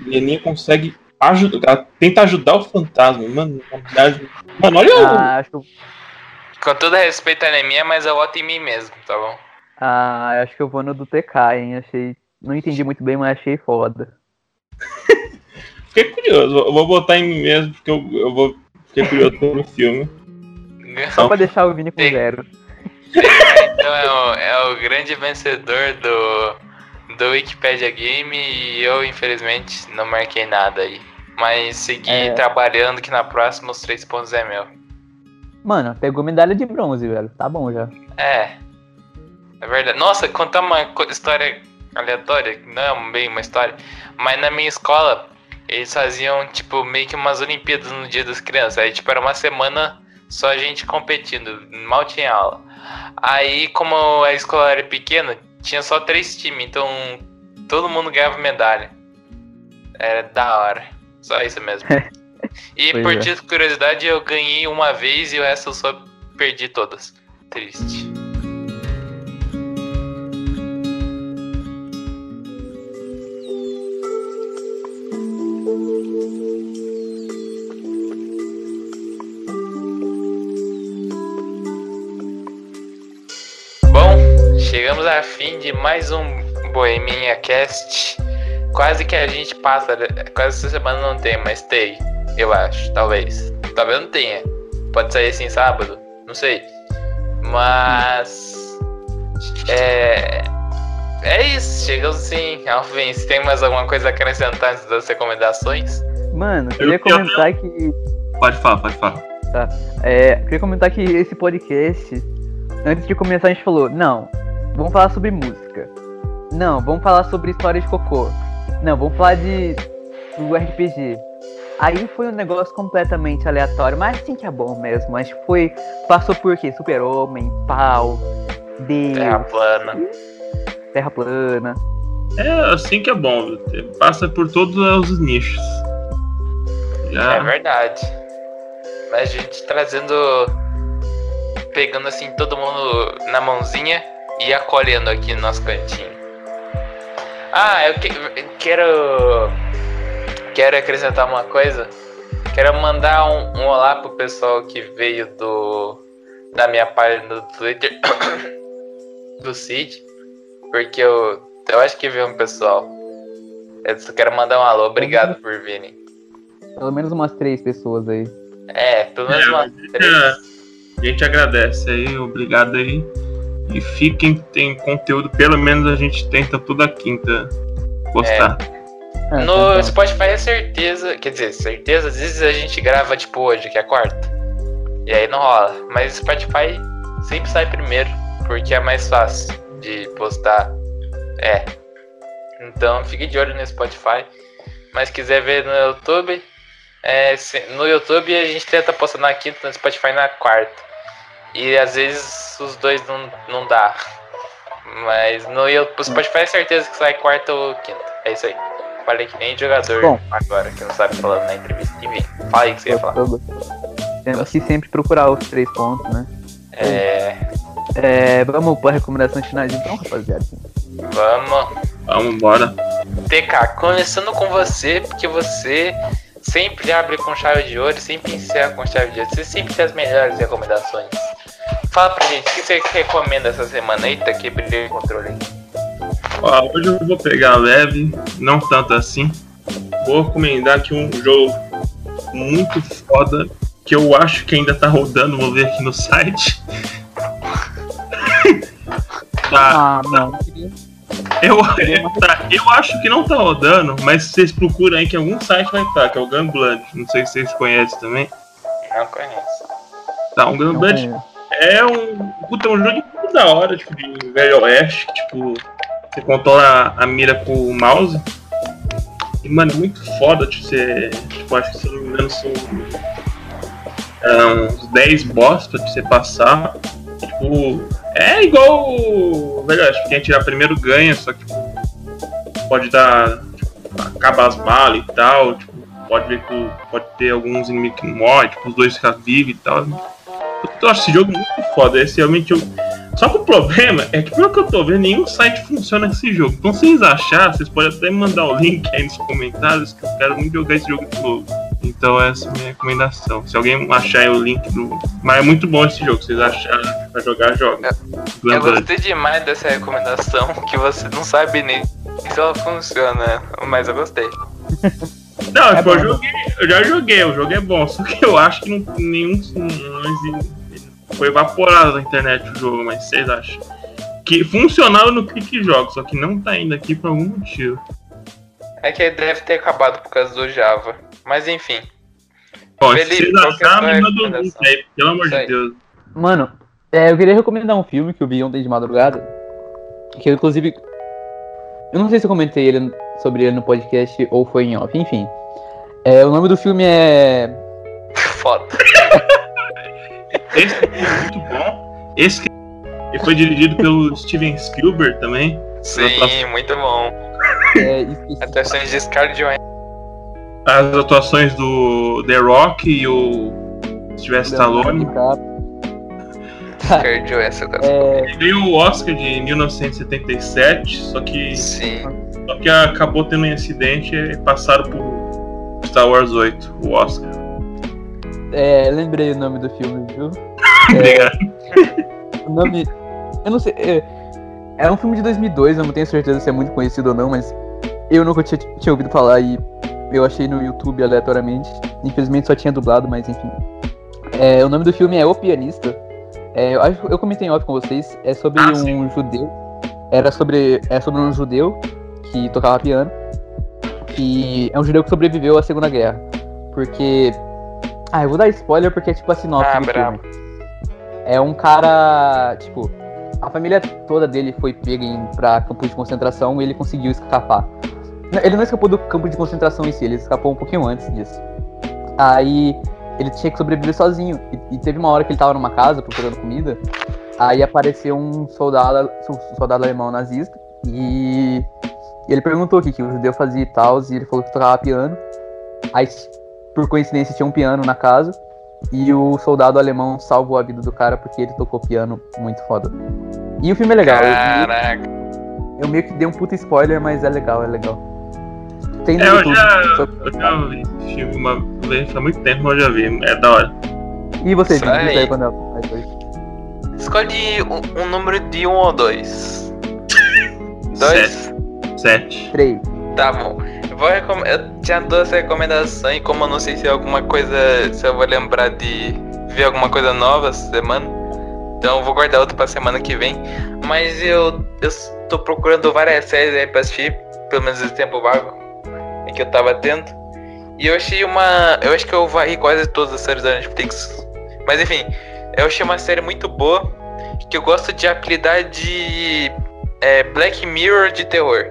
E a Leninha consegue ajudar. Ela tenta ajudar o fantasma. Mano, na verdade- mano olha o. Ah, acho que, Com todo respeito à anemia, mas eu voto em mim mesmo, tá bom? ah, acho que eu vou no do TK, hein? Achei. Não entendi muito bem, mas achei foda. Fiquei curioso. Eu vou botar em mim mesmo, porque eu, eu vou. Fiquei curioso pelo filme. Só pra deixar o Vini com Sim. zero. Então é o, é o grande vencedor do, do Wikipedia Game e eu, infelizmente, não marquei nada aí. Mas segui É. trabalhando que na próxima os três pontos é meu. Mano, pegou medalha de bronze, velho. Tá bom já. É. É verdade. Nossa, contar uma história aleatória, não é bem uma história, mas na minha escola eles faziam, tipo, meio que umas Olimpíadas no Dia das Crianças. Aí, tipo, era uma semana só a gente competindo, mal tinha aula. Aí, como a escola era pequena, tinha só três times, então todo mundo ganhava medalha. Era da hora. Só isso mesmo. E por é. curiosidade, eu ganhei uma vez e o resto eu só perdi todas. Triste. A fim de mais um Boeminha Cast. Quase que a gente passa, quase essa semana não tem, mas tem, eu acho, talvez. Talvez não tenha. Pode sair assim sábado, não sei. Mas é é isso, chegamos sim ao fim. Se tem mais alguma coisa a acrescentar antes das recomendações? Mano, queria eu- comentar que. Pode falar, pode falar. É, queria comentar que esse podcast, antes de começar, a gente falou: não, vamos falar sobre música. Não, vamos falar sobre história de cocô. Não, vamos falar de do RPG. Aí foi um negócio completamente aleatório, mas assim que é bom mesmo. Acho que foi. Passou por quê? Super-Homem, pau, Deus, Terra plana. terra plana. É assim que é bom, passa por todos os nichos. É Já, verdade. Mas a gente trazendo. Pegando assim todo mundo na mãozinha e acolhendo aqui no nosso cantinho. Ah, eu que- quero. Quero acrescentar uma coisa. Quero mandar um, um olá pro pessoal que veio do. Da minha página do Twitter. do Cid. Porque eu. Eu acho que veio um pessoal. Eu só quero mandar um alô. Obrigado por virem. Pelo menos umas três pessoas aí. É, pelo menos É, umas mas três. a gente agradece aí, obrigado aí. E fiquem, tem conteúdo, pelo menos a gente tenta toda quinta postar. Ah, No então. Spotify é certeza, quer dizer, certeza, às vezes a gente grava tipo hoje, que é quarta. E aí não rola. Mas Spotify sempre sai primeiro, porque é mais fácil de postar. É. Então fique de olho no Spotify. Mas se quiser ver no YouTube, é, no YouTube a gente tenta postar na quinta, no Spotify na quarta. E às vezes os dois não, não dá. Mas no Spotify é certeza que sai quarta ou quinta. É isso aí. Falei que nem jogador Bom. agora, que não sabe falando na entrevista. Enfim, fala aí o que você ia falar. Temos que sempre procurar os três pontos, né? É, É, vamos para recomendações finais então, rapaziada. Vamos. Vamos embora. TK, começando com você, porque você sempre abre com chave de ouro, sempre encerra com chave de ouro. Você sempre tem as melhores recomendações. Fala pra gente, o que você recomenda essa semana? Eita, quebrei o controle aí. Ó, hoje eu vou pegar leve, não tanto assim. Vou recomendar aqui um jogo muito foda que eu acho que ainda tá rodando, vou ver aqui no site. tá, Ah, não. Eu, tá, eu acho que não tá rodando, mas se vocês procuram aí que algum site vai estar, que é o Gunblood. Não sei se vocês conhecem também. Não conheço. Tá, um Não Gunblood é um. Puta, é um jogo muito da hora, tipo, de velho oeste, que, tipo, você controla a mira com o mouse. E, mano, é muito foda, tipo, você. Tipo, acho que se eu não me engano são. é, uns 10 boss pra você passar. Tipo, é igual. o Velho oeste, quem atirar primeiro ganha, só que, tipo, pode dar. Tipo, acaba as balas e tal, tipo, pode ver que pode ter alguns inimigos que morrem, tipo, os dois ficam vivos e tal. Eu acho esse jogo muito foda. Esse realmente eu... Só que o problema é que, pelo que eu tô vendo, nenhum site funciona com esse jogo. Então, se vocês acharem, vocês podem até me mandar o link aí nos comentários, que eu quero muito jogar esse jogo de novo. Então, essa é a minha recomendação. Se alguém achar aí o link do. Mas é muito bom esse jogo. Se vocês acharem pra jogar, joga. Eu Lembrando. gostei demais dessa recomendação, que você não sabe nem se ela funciona, mas eu gostei. Não, É tipo, eu joguei, eu já joguei, o jogo é bom, só que eu acho que não, nenhum. Não existe- foi evaporado na internet o jogo, mas vocês acham? Que funcionava no Clique Jogos, só que não tá indo aqui por algum motivo. É que deve ter acabado por causa do Java. Mas enfim. Bom, Felipe, se que é sua me manda o link aí, pelo amor de. Deus. Mano, é, eu queria recomendar um filme que eu vi ontem de madrugada. Que eu, inclusive. Eu não sei se eu comentei ele sobre ele no podcast ou foi em off, enfim. É, o nome do filme é. Foda. Esse é muito bom. Esse que foi dirigido pelo Steven Spielberg também. Sim, muito bom. É. Atuações de Scarlett. As atuações do The Rock e o Sylvester Stallone. Scarlett Johansson. É, Ele ganhou o Oscar de 1977, só que, Sim. só que acabou tendo um acidente e passaram por Star Wars 8, o Oscar. é, lembrei o nome do filme, viu? Obrigado. O nome. Eu não sei. É, é um filme de 2002, eu não tenho certeza se é muito conhecido ou não, mas eu nunca tinha, tinha ouvido falar e eu achei no YouTube aleatoriamente. Infelizmente só tinha dublado, mas enfim. É, o nome do filme é O Pianista. É, eu, eu comentei em off com vocês. É sobre Ah, um sim. judeu. Era sobre. É sobre um judeu que tocava piano. Que é um judeu que sobreviveu à Segunda Guerra. Porque. Ah, eu vou dar spoiler porque é tipo a sinopse Ah, do brabo. filme. É um cara. Tipo, a família toda dele foi pega em, pra campos de concentração e ele conseguiu escapar. Ele não escapou do campo de concentração em si, ele escapou um pouquinho antes disso. Aí ele tinha que sobreviver sozinho. E, e teve uma hora que ele tava numa casa procurando comida. Aí apareceu um soldado, um soldado alemão nazista. E ele perguntou o que, que o judeu fazia e tal. E ele falou que tocava piano. Aí, por coincidência, tinha um piano na casa. E o soldado alemão salvou a vida do cara porque ele tocou piano muito foda. E o filme é legal. eu- Caraca. eu meio que dei um puta spoiler, mas é legal, é legal. Tem no É, eu YouTube, já, só- eu já vi esse filme uma vez, há muito tempo, mas eu já vi. É da hora. E você, Vini? Aí. aí quando foi. Escolhe um, um número de um ou dois. Dois? Sete. Três. Tá bom. Eu, vou recom- eu tinha duas recomendações como eu não sei se é alguma coisa. Se eu vou lembrar de ver alguma coisa nova essa semana. Então eu vou guardar outra pra semana que vem. Mas eu, eu tô procurando várias séries aí pra assistir. Pelo menos esse tempo vago em que eu tava tendo. E eu achei uma. Eu acho que eu varri quase todas as séries da Netflix. Mas enfim, eu achei uma série muito boa. Que eu gosto de apelidar de é, Black Mirror de terror.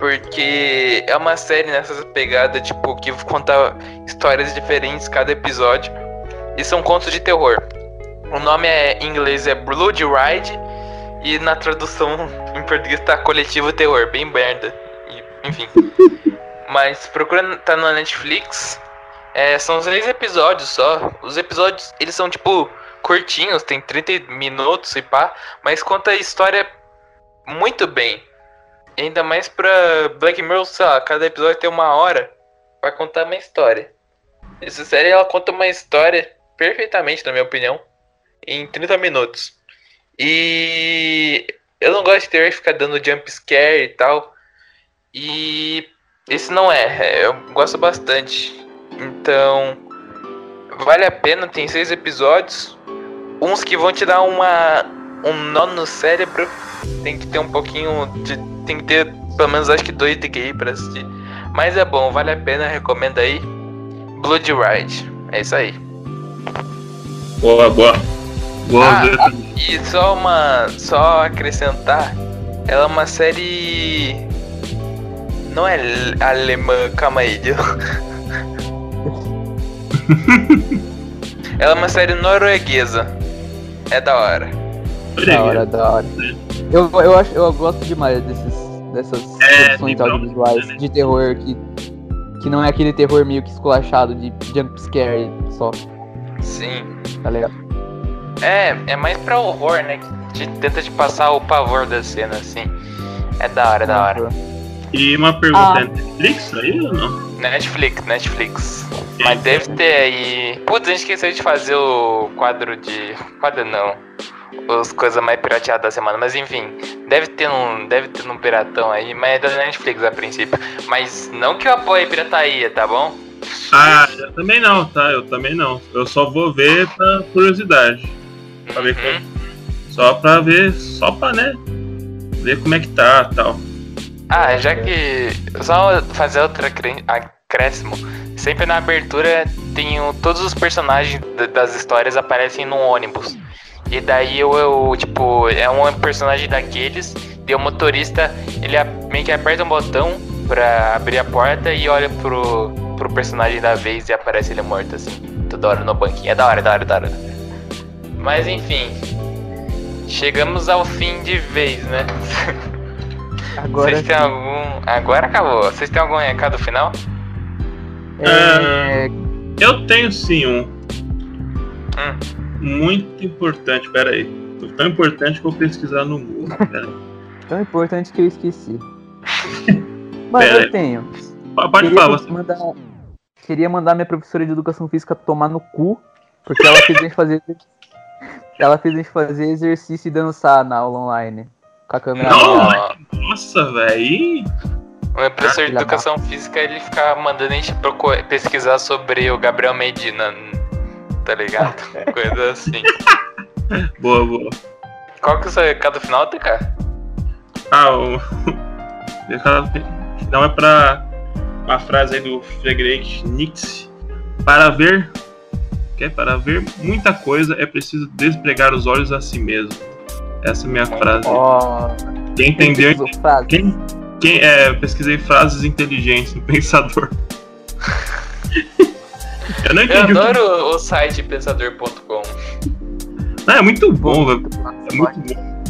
Porque é uma série nessas pegadas, tipo, que conta histórias diferentes cada episódio. E são contos de terror. O nome é, em inglês é Blood Ride. E na tradução em português tá Coletivo Terror, bem merda. E, enfim. Mas procura, tá na Netflix. É, são seis episódios só. Os episódios, eles são tipo curtinhos, tem 30 minutos e pá, mas conta a história muito bem. Ainda mais pra Black Mirror, sei lá, cada episódio tem uma hora pra contar uma história. Essa série ela conta uma história perfeitamente, na minha opinião, em 30 minutos. E eu não gosto de ter ficar dando jump scare e tal. E esse não é, eu gosto bastante. Então, vale a pena, tem seis episódios. Uns que vão te dar uma um nó no cérebro. Tem que ter um pouquinho de. Tem que ter pelo menos acho que dois de QI pra assistir. Mas é bom, vale a pena, recomendo aí. Blood Ride. É isso aí. Boa, boa. Boa, Ah. E só uma. Só acrescentar. Ela é uma série. Não é alemã, calma aí. Dio. Ela é uma série norueguesa. É da hora. Da hora, da hora. Eu, eu, acho, eu gosto demais desses, dessas É, produções audiovisuais né? de terror que, que não é aquele terror meio que esculachado de jump scare só, Sim. tá ligado? É, é mais pra horror, né? Que te- tenta te passar o pavor da cena, assim. É da hora, da hora. E uma pergunta, Ah. é Netflix aí ou não? Netflix, Netflix. Mas deve ter aí. Putz, a gente esqueceu de fazer o quadro de. Quadro não. Os coisas mais pirateadas da semana. Mas enfim, deve ter um. Deve ter um piratão aí, mas é da Netflix a princípio. Mas não que eu apoie pirataria, tá bom? Ah, eu também não, tá? Eu também não. Eu só vou ver pra curiosidade. Pra ver Uhum. Só pra ver, só pra, né? Ver como é que tá tal. Ah, já que. Só fazer outro acré- acréscimo. Sempre na abertura tem o- todos os personagens da- das histórias aparecem num ônibus. E daí eu, eu, tipo, é um personagem daqueles, e o motorista, ele meio que aperta um botão pra abrir a porta e olha pro, pro personagem da vez e aparece ele morto assim, toda hora no banquinho. É da hora, é da hora, é da hora. Mas enfim. Chegamos ao fim de vez, né? Agora Vocês têm algum. Agora acabou. Vocês têm algum recado final? é, Eu tenho sim um. Hum. Muito importante, pera aí. Tão importante que eu vou pesquisar no Google. Tão importante que eu esqueci. Mas Pera eu tenho. Pode Queria falar, você. mandar, queria mandar minha professora de educação física tomar no cu, porque ela fez a gente fazer. Ela fez a gente fazer exercício e dançar na aula online. Com a câmera Não, mas- Nossa, velho. O meu professor de educação física ele fica mandando a gente procurar, pesquisar sobre o Gabriel Medina. Tá ligado? Coisa assim. Boa, boa. Qual que é o seu recado final, TK? Ah, o. recado Final é pra uma frase aí do Friedrich Nietzsche. Para ver. Que é para ver muita coisa é preciso despregar os olhos a si mesmo. Essa é a minha frase. Ó, Quem entendeu? Quem, quem é, pesquisei frases inteligentes no Pensador. Eu não Eu entendi. o que- adoro o site pensador.com. Ah, é muito bom, velho. É muito bom.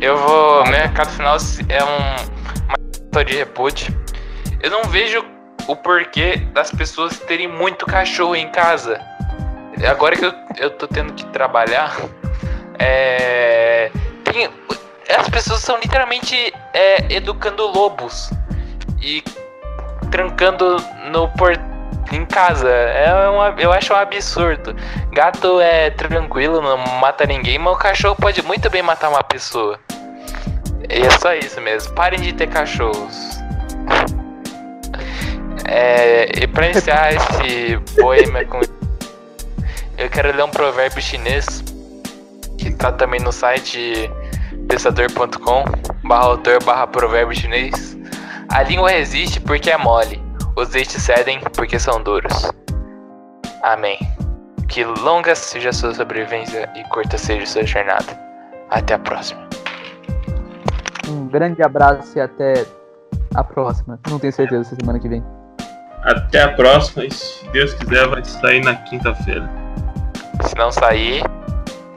Eu vou. Meu recado final é um. Uma história de repute. Eu não vejo o porquê das pessoas terem muito cachorro em casa. Agora que eu, eu tô tendo que trabalhar, é. Tem, as pessoas estão literalmente é, educando lobos e trancando no por, em casa. É um, ab- eu acho um absurdo. Gato é tranquilo, não mata ninguém, mas o cachorro pode muito bem matar uma pessoa. E é só isso mesmo. Parem de ter cachorros. É, e pra iniciar esse poema com. Eu quero ler um provérbio chinês que tá também no site pensador.com barra autor barra provérbio chinês. A língua resiste porque é mole, os dentes cedem porque são duros. Amém. Que longa seja a sua sobrevivência e curta seja sua jornada. Até a próxima. Um grande abraço e até a próxima. Não tenho certeza se é semana que vem. Até a próxima. E se Deus quiser, vai sair na quinta-feira. Se não sair,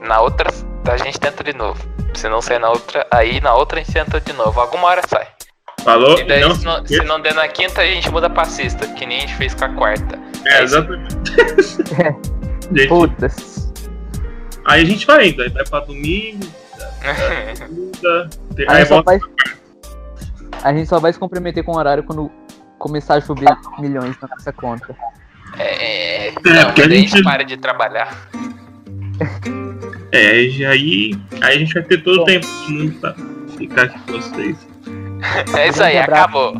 na outra a gente tenta de novo. Se não sair na outra, aí na outra a gente tenta de novo. Alguma hora sai. Falou? E daí, não, se, não, se não der na quinta, a gente muda pra sexta, que nem a gente fez com a quarta. É, é isso. exatamente. Gente, Putas. Aí a gente vai indo, aí vai pra domingo, segunda, ter- A aí gente, só volta. vai... a gente só vai se comprometer com o horário quando começar a chover milhões na nossa conta. É, é, porque não, a quando a gente gente- para de trabalhar. É, aí, aí a gente vai ter todo o tempo do mundo pra ficar aqui com vocês. É isso aí, acabou.